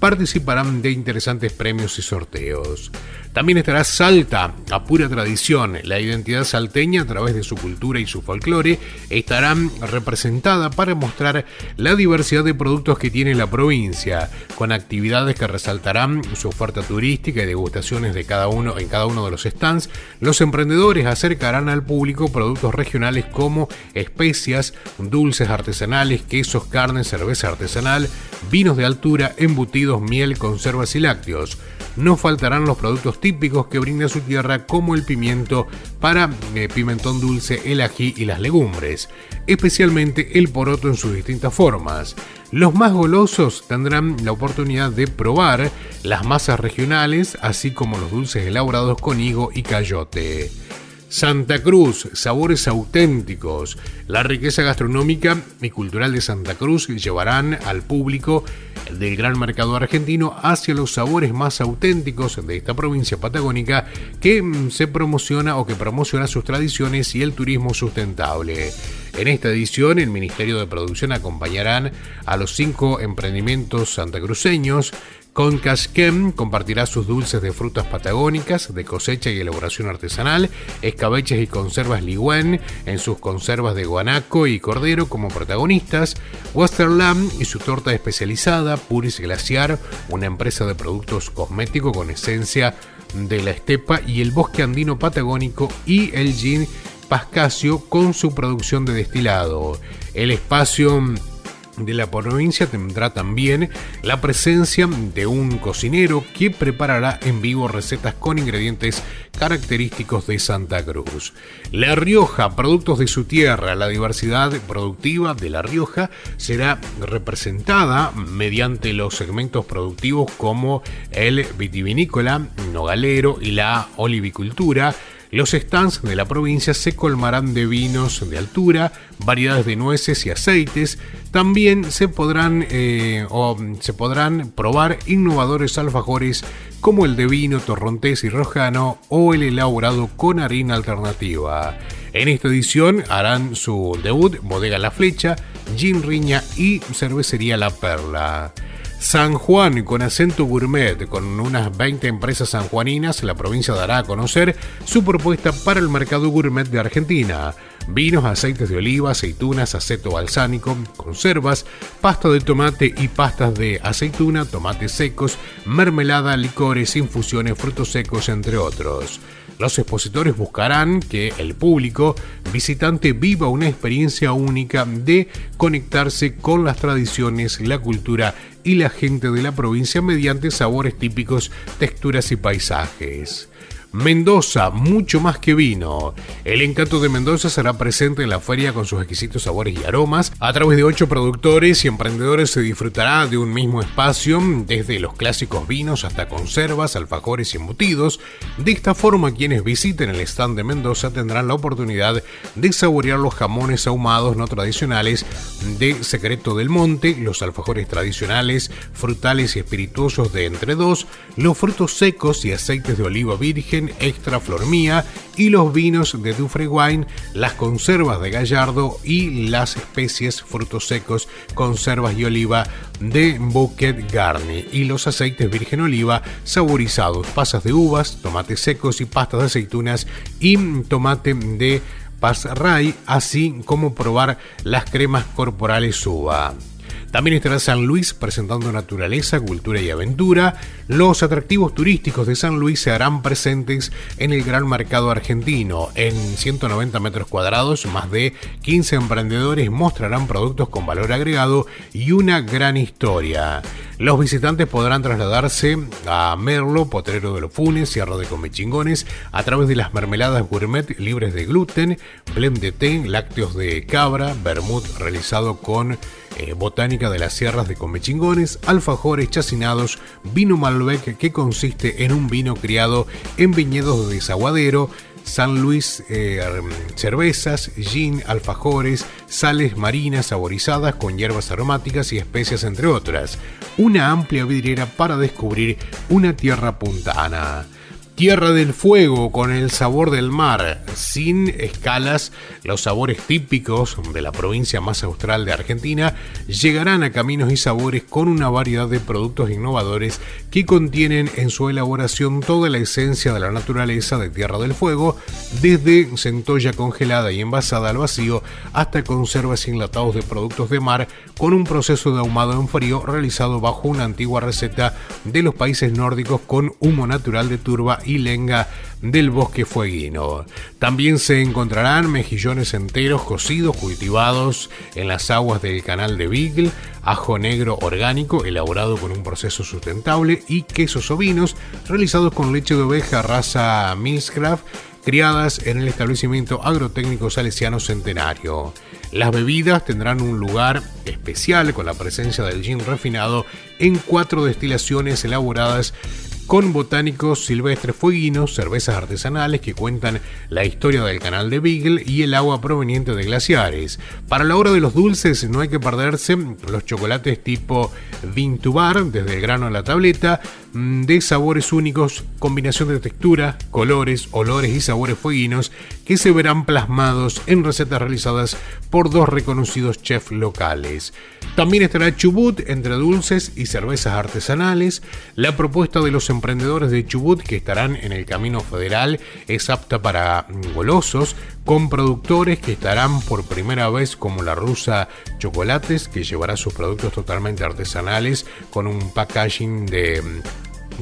participarán de interesantes premios y sorteos. También estará Salta, a pura tradición. La identidad salteña, a través de su cultura y su folclore, estará representada para mostrar la diversidad de productos que tiene la provincia, con actividades que resaltarán su oferta turística y degustaciones de cada uno en cada uno de los stands. Los emprendedores acercarán al público productos regionales como especias, dulces artesanales, quesos, carne, cerveza artesanal, vinos de altura, embutidos, miel, conservas y lácteos. No faltarán los productos típicos que brinda su tierra como el pimiento para eh, pimentón dulce, el ají y las legumbres, especialmente el poroto en sus distintas formas. Los más golosos tendrán la oportunidad de probar las masas regionales, así como los dulces elaborados con higo y cayote. Santa Cruz, sabores auténticos. La riqueza gastronómica y cultural de Santa Cruz llevarán al público del gran mercado argentino hacia los sabores más auténticos de esta provincia patagónica que se promociona o que promociona sus tradiciones y el turismo sustentable. En esta edición, el Ministerio de Producción acompañarán a los cinco emprendimientos santacruceños con Casquem compartirá sus dulces de frutas patagónicas de cosecha y elaboración artesanal, escabeches y conservas Ligüen en sus conservas de guanaco y cordero como protagonistas, Westerlam y su torta especializada, Puris Glaciar, una empresa de productos cosméticos con esencia de la estepa y el bosque andino patagónico y el gin Pascasio con su producción de destilado. El espacio de la provincia tendrá también la presencia de un cocinero que preparará en vivo recetas con ingredientes característicos de Santa Cruz. La Rioja, productos de su tierra, la diversidad productiva de La Rioja será representada mediante los segmentos productivos como el vitivinícola, nogalero y la olivicultura, Los stands de la provincia se colmarán de vinos de altura, variedades de nueces y aceites. También se podrán, eh, se podrán probar innovadores alfajores como el de vino torrontés y rojano o el elaborado con harina alternativa. En esta edición harán su debut Bodega La Flecha, Gin Riña y Cervecería La Perla. San Juan con acento gourmet, con unas 20 empresas sanjuaninas, la provincia dará a conocer su propuesta para el mercado gourmet de Argentina. Vinos, aceites de oliva, aceitunas, aceto balsánico, conservas, pasta de tomate y pastas de aceituna, tomates secos, mermelada, licores, infusiones, frutos secos, entre otros. Los expositores buscarán que el público visitante viva una experiencia única de conectarse con las tradiciones, la cultura y la gente de la provincia mediante sabores típicos, texturas y paisajes. Mendoza, mucho más que vino. El encanto de Mendoza será presente en la feria con sus exquisitos sabores y aromas. A través de ocho productores y emprendedores se disfrutará de un mismo espacio, desde los clásicos vinos hasta conservas, alfajores y embutidos. De esta forma, quienes visiten el stand de Mendoza tendrán la oportunidad de saborear los jamones ahumados no tradicionales de Secreto del Monte, los alfajores tradicionales, frutales y espirituosos de Entre Dos, los frutos secos y aceites de oliva virgen Extra Flor Mía y los vinos de Dufre Wine, las conservas de Gallardo y las especies, frutos secos, conservas y oliva de Bouquet Garni y los aceites virgen oliva saborizados, pasas de uvas, tomates secos y pastas de aceitunas y tomate de Ray, así como probar las cremas corporales uva. También estará San Luis presentando naturaleza, cultura y aventura. Los atractivos turísticos de San Luis se harán presentes en el gran mercado argentino. En 190 metros cuadrados, más de 15 emprendedores mostrarán productos con valor agregado y una gran historia. Los visitantes podrán trasladarse a Merlo, Potrero de los Funes, Sierra de Comechingones, a través de las mermeladas gourmet libres de gluten, blend de té, lácteos de cabra, vermut realizado con eh, botánica de las sierras de Comechingones, alfajores chacinados, vino Malbec que consiste en un vino criado en viñedos de desaguadero, San Luis eh, cervezas, gin, alfajores, sales marinas saborizadas con hierbas aromáticas y especias entre otras. Una amplia vidriera para descubrir una tierra puntana. Tierra del Fuego con el sabor del mar, sin escalas, los sabores típicos de la provincia más austral de Argentina llegarán a caminos y sabores con una variedad de productos innovadores que contienen en su elaboración toda la esencia de la naturaleza de Tierra del Fuego, desde centolla congelada y envasada al vacío hasta conservas y enlatados de productos de mar con un proceso de ahumado en frío realizado bajo una antigua receta de los países nórdicos con humo natural de turba y del bosque fueguino. También se encontrarán mejillones enteros cocidos, cultivados en las aguas del canal de Beagle, ajo negro orgánico elaborado con un proceso sustentable y quesos ovinos realizados con leche de oveja raza Milscraft criadas en el establecimiento agrotécnico salesiano Centenario. Las bebidas tendrán un lugar especial con la presencia del gin refinado en cuatro destilaciones elaboradas con botánicos silvestres fueguinos, cervezas artesanales que cuentan la historia del canal de Beagle y el agua proveniente de glaciares. Para la hora de los dulces no hay que perderse los chocolates tipo Vintubar, desde el grano a la tableta, de sabores únicos, combinación de textura, colores, olores y sabores fueguinos que se verán plasmados en recetas realizadas por dos reconocidos chefs locales. También estará Chubut entre dulces y cervezas artesanales. La propuesta de los emprendedores de Chubut que estarán en el Camino Federal es apta para golosos, con productores que estarán por primera vez como la rusa Chocolates, que llevará sus productos totalmente artesanales con un packaging de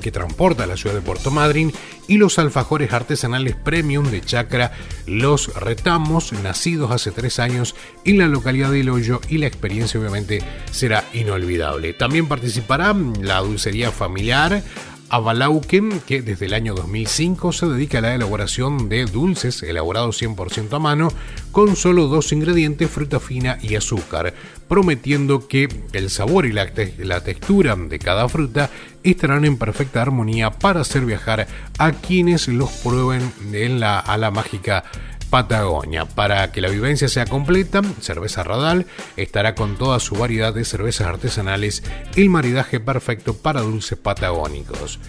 que transporta a la ciudad de Puerto Madryn, y los alfajores artesanales premium de Chacra Los Retamos, nacidos hace tres años en la localidad de Hoyo, y la experiencia obviamente será inolvidable. También participará la dulcería familiar Avalauken, que desde el año 2005 se dedica a la elaboración de dulces elaborados 100% a mano con solo dos ingredientes, fruta fina y azúcar, prometiendo que el sabor y la textura de cada fruta estarán en perfecta armonía para hacer viajar a quienes los prueben en la, a la mágica Patagonia. Para que la vivencia sea completa, Cerveza Radal estará con toda su variedad de cervezas artesanales, el maridaje perfecto para dulces patagónicos.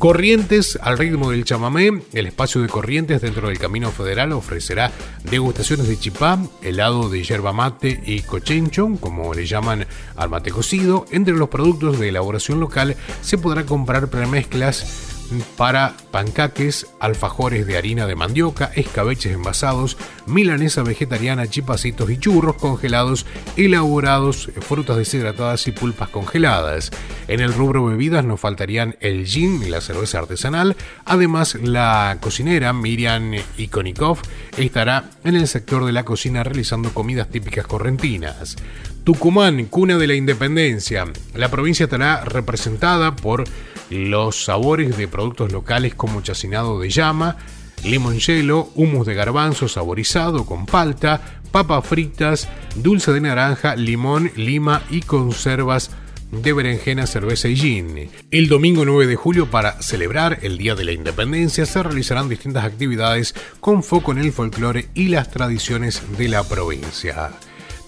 Corrientes al ritmo del chamamé, el espacio de Corrientes dentro del Camino Federal ofrecerá degustaciones de chipá, helado de yerba mate y cochencho, como le llaman al mate cocido. Entre los productos de elaboración local se podrá comprar premezclas para pancaques, alfajores de harina de mandioca, escabeches envasados, milanesa vegetariana, chipacitos y churros congelados, elaborados, frutas deshidratadas y pulpas congeladas. En el rubro bebidas nos faltarían el gin y la cerveza artesanal. Además, la cocinera Miriam Ikonikov estará en el sector de la cocina realizando comidas típicas correntinas. Tucumán, cuna de la independencia. La provincia estará representada por los sabores de productos locales como chacinado de llama, limoncello, humus de garbanzo saborizado con palta, papas fritas, dulce de naranja, limón, lima y conservas de berenjena, cerveza y gin. El domingo 9 de julio, para celebrar el Día de la Independencia, se realizarán distintas actividades con foco en el folclore y las tradiciones de la provincia.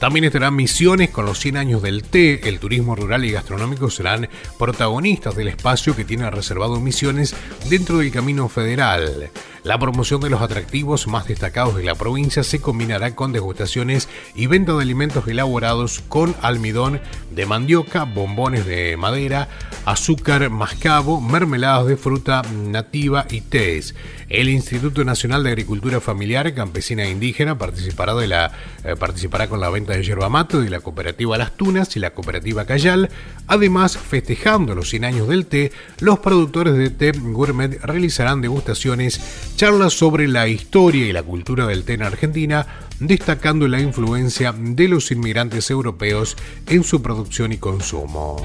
También estarán Misiones con los 100 años del té. El turismo rural y gastronómico serán protagonistas del espacio que tiene reservado Misiones dentro del Camino Federal. La promoción de los atractivos más destacados de la provincia se combinará con degustaciones y venta de alimentos elaborados con almidón de mandioca, bombones de madera, azúcar mascabo, mermeladas de fruta nativa y tés. El Instituto Nacional de Agricultura Familiar, Campesina e Indígena participará, de la, eh, participará con la venta de yerba mate de la cooperativa Las Tunas y la cooperativa Cayal. Además, festejando los 100 años del té, los productores de té gourmet realizarán degustaciones charlas sobre la historia y la cultura del té en Argentina, destacando la influencia de los inmigrantes europeos en su producción y consumo.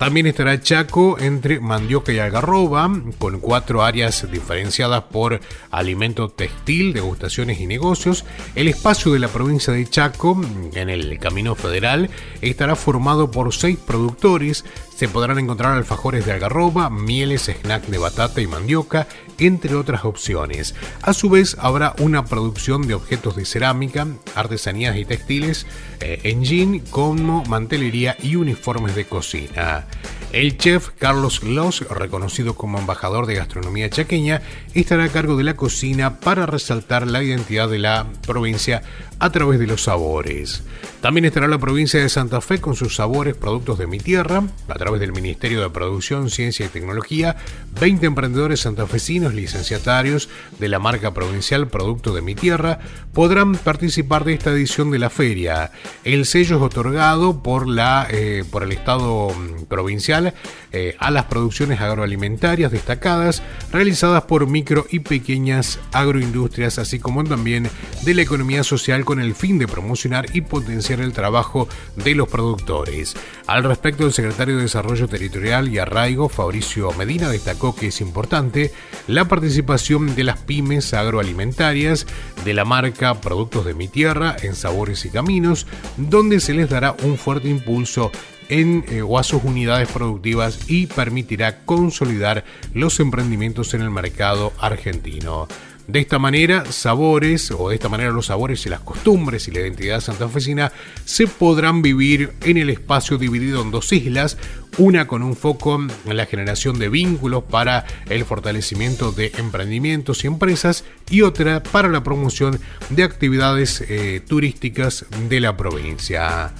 También estará Chaco entre mandioca y algarroba, con cuatro áreas diferenciadas por alimento textil, degustaciones y negocios. El espacio de la provincia de Chaco, en el Camino Federal, estará formado por seis productores. Se podrán encontrar alfajores de algarroba, mieles, snack de batata y mandioca, entre otras opciones. A su vez, habrá una producción de objetos de cerámica, artesanías y textiles, eh, como mantelería y uniformes de cocina. El chef Carlos Los, reconocido como embajador de gastronomía chaqueña, estará a cargo de la cocina para resaltar la identidad de la provincia a través de los sabores. También estará la provincia de Santa Fe con sus sabores productos de mi tierra, a través del Ministerio de Producción, Ciencia y Tecnología, 20 emprendedores santafesinos licenciatarios de la marca provincial Producto de mi Tierra podrán participar de esta edición de la feria. El sello es otorgado por, la, eh, por el Estado mm, provincial eh, a las producciones agroalimentarias destacadas realizadas por micro y pequeñas agroindustrias, así como también de la economía social con el fin de promocionar y potenciar el trabajo de los productores. Al respecto, el secretario de Desarrollo Territorial y Arraigo, Fabricio Medina, destacó que es importante la participación de las pymes agroalimentarias de la marca Productos de mi Tierra en Sabores y Caminos, donde se les dará un fuerte impulso en eh, o a sus unidades productivas y permitirá consolidar los emprendimientos en el mercado argentino. De esta manera, sabores, o de esta manera los sabores y las costumbres y la identidad santafesina se podrán vivir en el espacio dividido en dos islas, una con un foco en la generación de vínculos para el fortalecimiento de emprendimientos y empresas y otra para la promoción de actividades eh, turísticas de la provincia.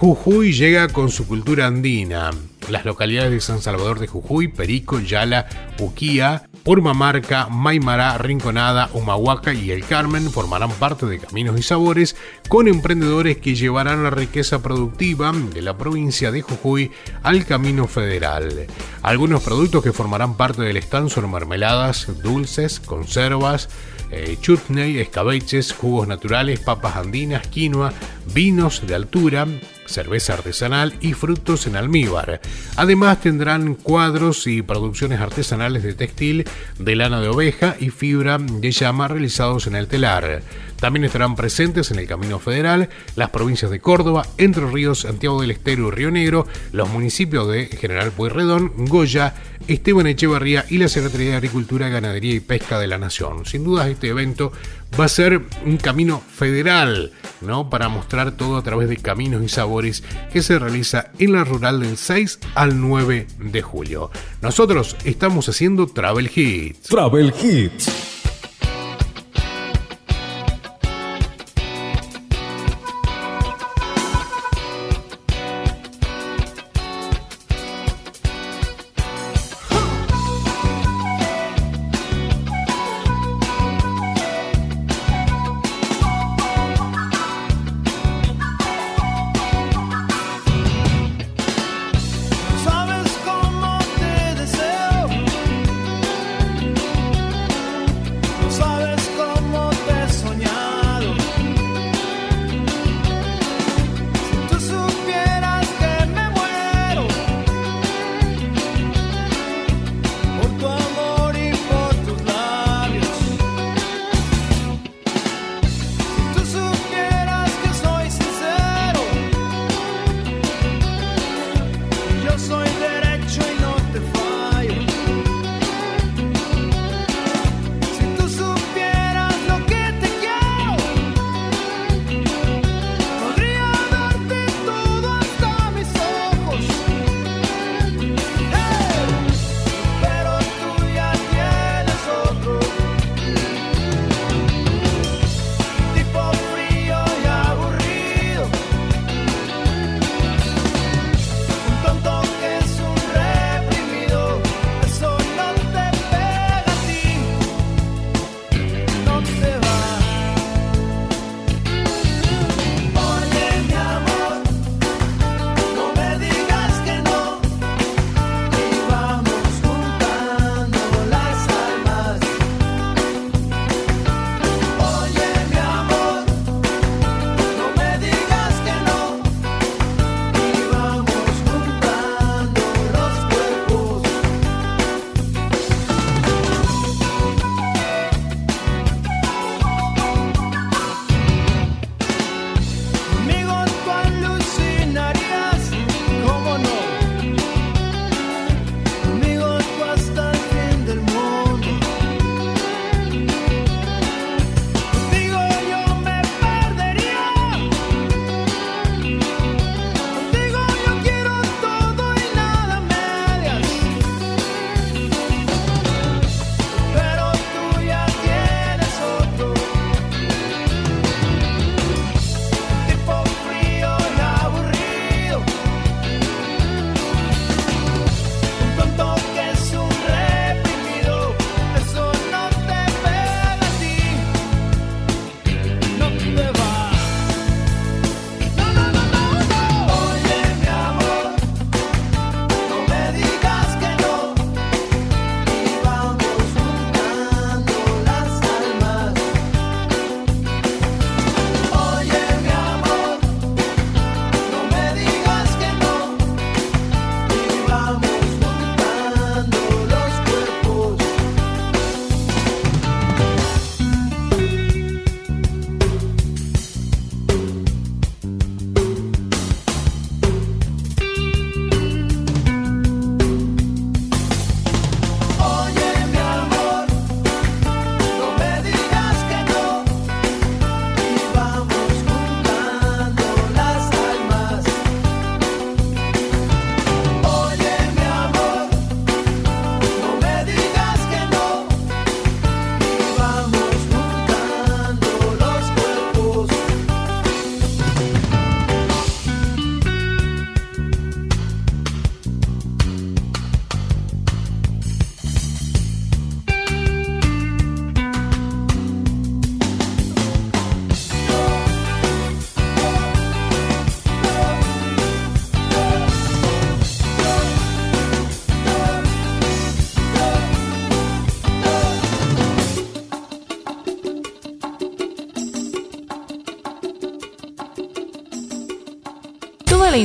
Jujuy llega con su cultura andina. Las localidades de San Salvador de Jujuy, Perico, Yala, Uquía, Purmamarca, Maimará, Rinconada, Humahuaca y El Carmen formarán parte de Caminos y Sabores con emprendedores que llevarán la riqueza productiva de la provincia de Jujuy al Camino Federal. Algunos productos que formarán parte del stand son mermeladas, dulces, conservas, eh, chutney, escabeches, jugos naturales, papas andinas, quinoa, vinos de altura, cerveza artesanal y frutos en almíbar. Además tendrán cuadros y producciones artesanales de textil de lana de oveja y fibra de llama realizados en el telar. También estarán presentes en el Camino Federal las provincias de Córdoba, Entre Ríos, Santiago del Estero y Río Negro, los municipios de General Pueyrredón, Goya, Esteban Echevarría y la Secretaría de Agricultura, Ganadería y Pesca de la Nación. Sin duda este evento va a ser un camino federal, ¿no? Para mostrar todo a través de caminos y sabores que se realiza en la rural del 6 al 9 de julio. Nosotros estamos haciendo Travel Hits. Travel Hits.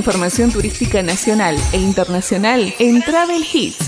Información turística nacional e internacional en Travel Hits.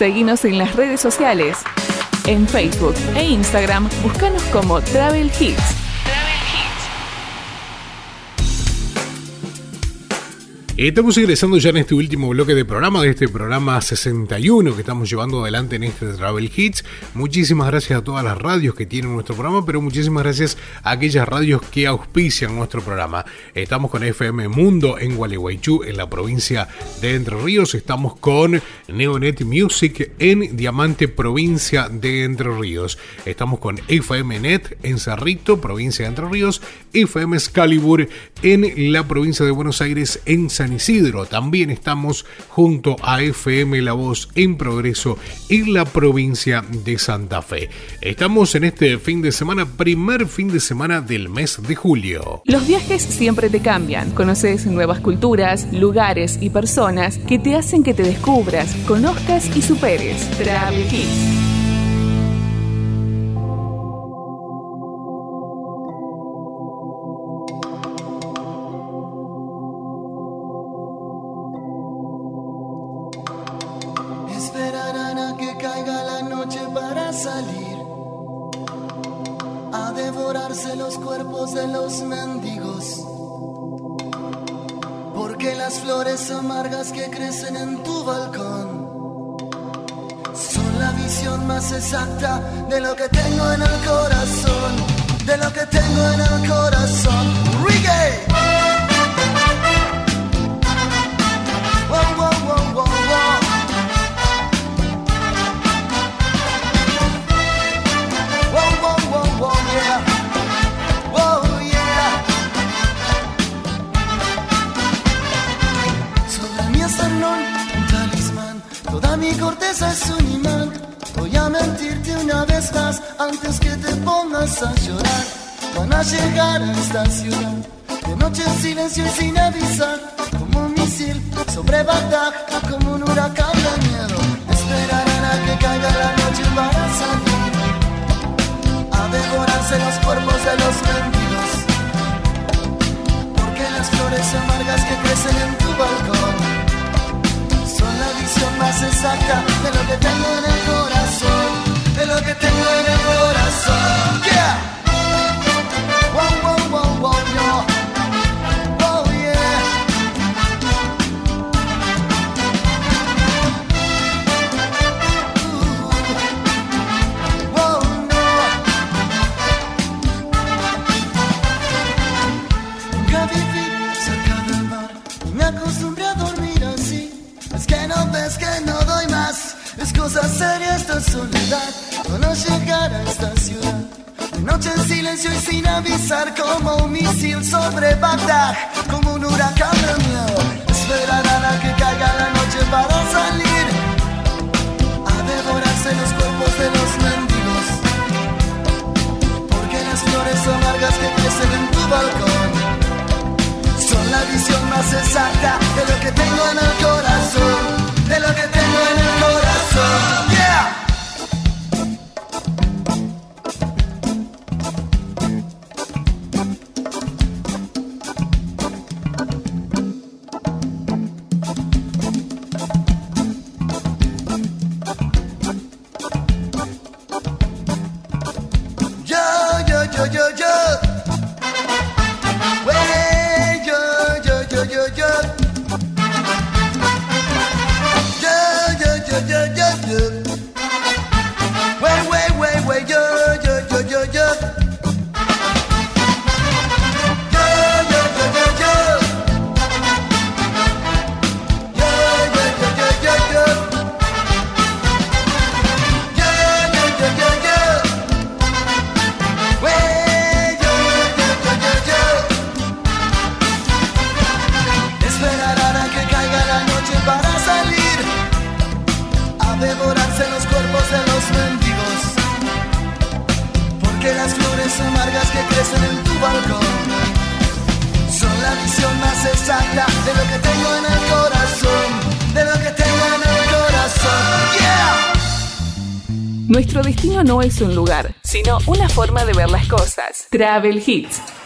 Seguinos en las redes sociales. En Facebook e Instagram, búscanos como Travel Hits. Estamos ingresando ya en este último bloque de programa, de este programa 61 que estamos llevando adelante en este Travel Hits. Muchísimas gracias a todas las radios que tienen nuestro programa, pero muchísimas gracias a aquellas radios que auspician nuestro programa. Estamos con FM Mundo en Gualeguaychú, en la provincia de Entre Ríos. Estamos con Neonet Music en Diamante, provincia de Entre Ríos. Estamos con FM Net en Cerrito, provincia de Entre Ríos. FM Excalibur en la provincia de Buenos Aires, en San Isidro. También estamos junto a FM La Voz en Progreso en la provincia de Santa Fe. Estamos en este fin de semana, primer fin de semana del mes de julio. Los viajes siempre te cambian. Conoces nuevas culturas, lugares y personas que te hacen que te descubras, conozcas y superes. Travel Hits. Devorarse los cuerpos de los mendigos. Porque las flores amargas que crecen en tu balcón son la visión más exacta de lo que tengo en el corazón, de lo que tengo en el corazón. Reggae. Antes que te pongas a llorar. Van a llegar a esta ciudad de noche en silencio y sin avisar. Como un misil sobre Bagdad, como un huracán de miedo. Esperarán a que caiga la noche para salir a devorarse los cuerpos de los mendigos. Porque las flores amargas que crecen en tu balcón son la visión más exacta de lo que tengo en el corazón, de lo que tengo en el corazón. Yeah. Avisar, como un misil sobre Bagdad, como un huracán de miedo. Esperarán a que caiga la noche para salir, a devorarse los cuerpos de los mendigos. Porque las flores amargas que crecen en tu balcón son la visión más exacta de lo que tengo en el corazón, de lo que tengo en el corazón. Yeah. Un lugar, sino una forma de ver las cosas. Travel Hits.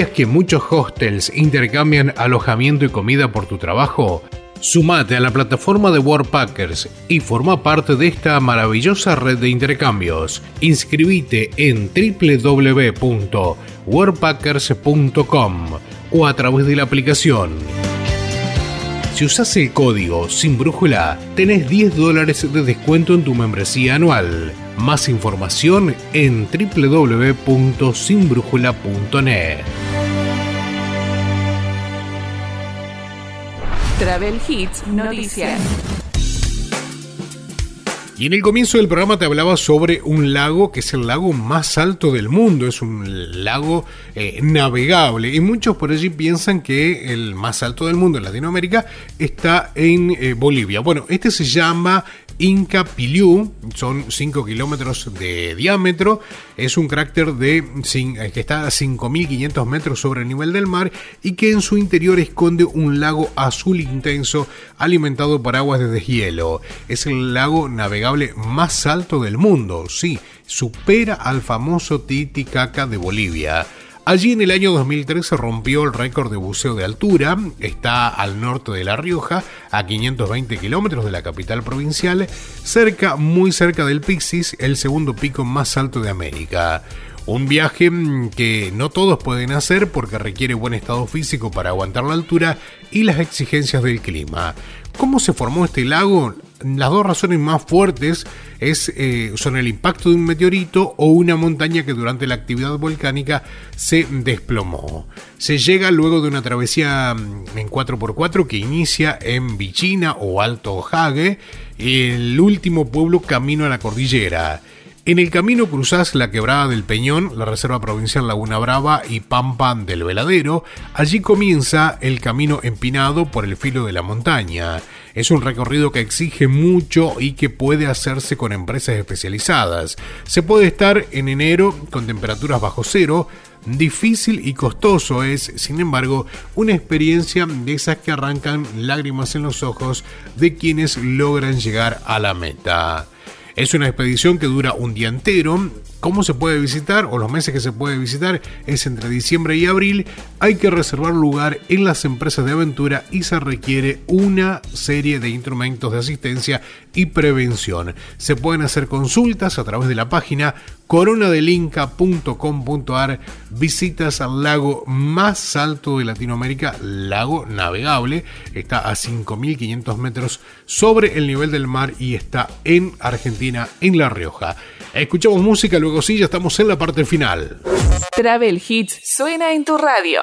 ¿Sabías que muchos hostels intercambian alojamiento y comida por tu trabajo? Sumate a la plataforma de Worldpackers y forma parte de esta maravillosa red de intercambios. Inscribite en www.worldpackers.com o a través de la aplicación. Si usas el código sin brújula, tenés 10 dólares de descuento en tu membresía anual. Más información en www.sinbrújula.net. Travel Hits Noticias. Y en el comienzo del programa te hablaba sobre un lago que es el lago más alto del mundo, es un lago eh, navegable y muchos por allí piensan que el más alto del mundo en Latinoamérica está en eh, Bolivia. Bueno, este se llama Inca Piliú, son 5 kilómetros de diámetro, es un cráter de, eh, que está a 5.500 metros sobre el nivel del mar y que en su interior esconde un lago azul intenso alimentado por aguas de deshielo. Es el lago navegable más alto del mundo, sí, supera al famoso Titicaca de Bolivia. Allí en el año 2003 se rompió el récord de buceo de altura, está al norte de La Rioja, a 520 kilómetros de la capital provincial, cerca, muy cerca del Pixis, el segundo pico más alto de América. Un viaje mm, que no todos pueden hacer porque requiere buen estado físico para aguantar la altura y las exigencias del clima. ¿Cómo se formó este lago? Las dos razones más fuertes es, eh, son el impacto de un meteorito o una montaña que durante la actividad volcánica se desplomó. Se llega luego de una travesía mm, en 4x4 que inicia en Vichina o Alto Hague, el último pueblo camino a la cordillera. En el camino cruzás la quebrada del Peñón, la Reserva Provincial Laguna Brava y Pampa del Veladero. Allí comienza el camino empinado por el filo de la montaña. Es un recorrido que exige mucho y que puede hacerse con empresas especializadas. Se puede estar en enero con temperaturas bajo cero. Difícil y costoso es, sin embargo, una experiencia de esas que arrancan lágrimas en los ojos de quienes logran llegar a la meta. Es una expedición que dura un día entero, ¿Cómo se puede visitar o los meses que se puede visitar? Es entre diciembre y abril. Hay que reservar lugar en las empresas de aventura y se requiere una serie de instrumentos de asistencia y prevención. Se pueden hacer consultas a través de la página coronadelinca.com.ar. Visitas al lago más alto de Latinoamérica, lago navegable. Está a 5.500 metros sobre el nivel del mar y está en Argentina, en La Rioja. Escuchamos música, luego sí, ya estamos en la parte final. Travel Hits suena en tu radio.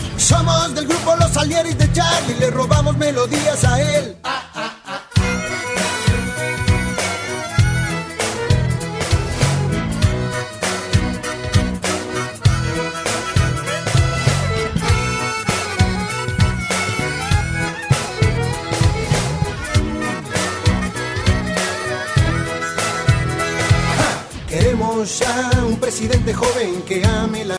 Somos del grupo Los Salieris de Charlie, le robamos melodías a él. Queremos ya un presidente joven que ame la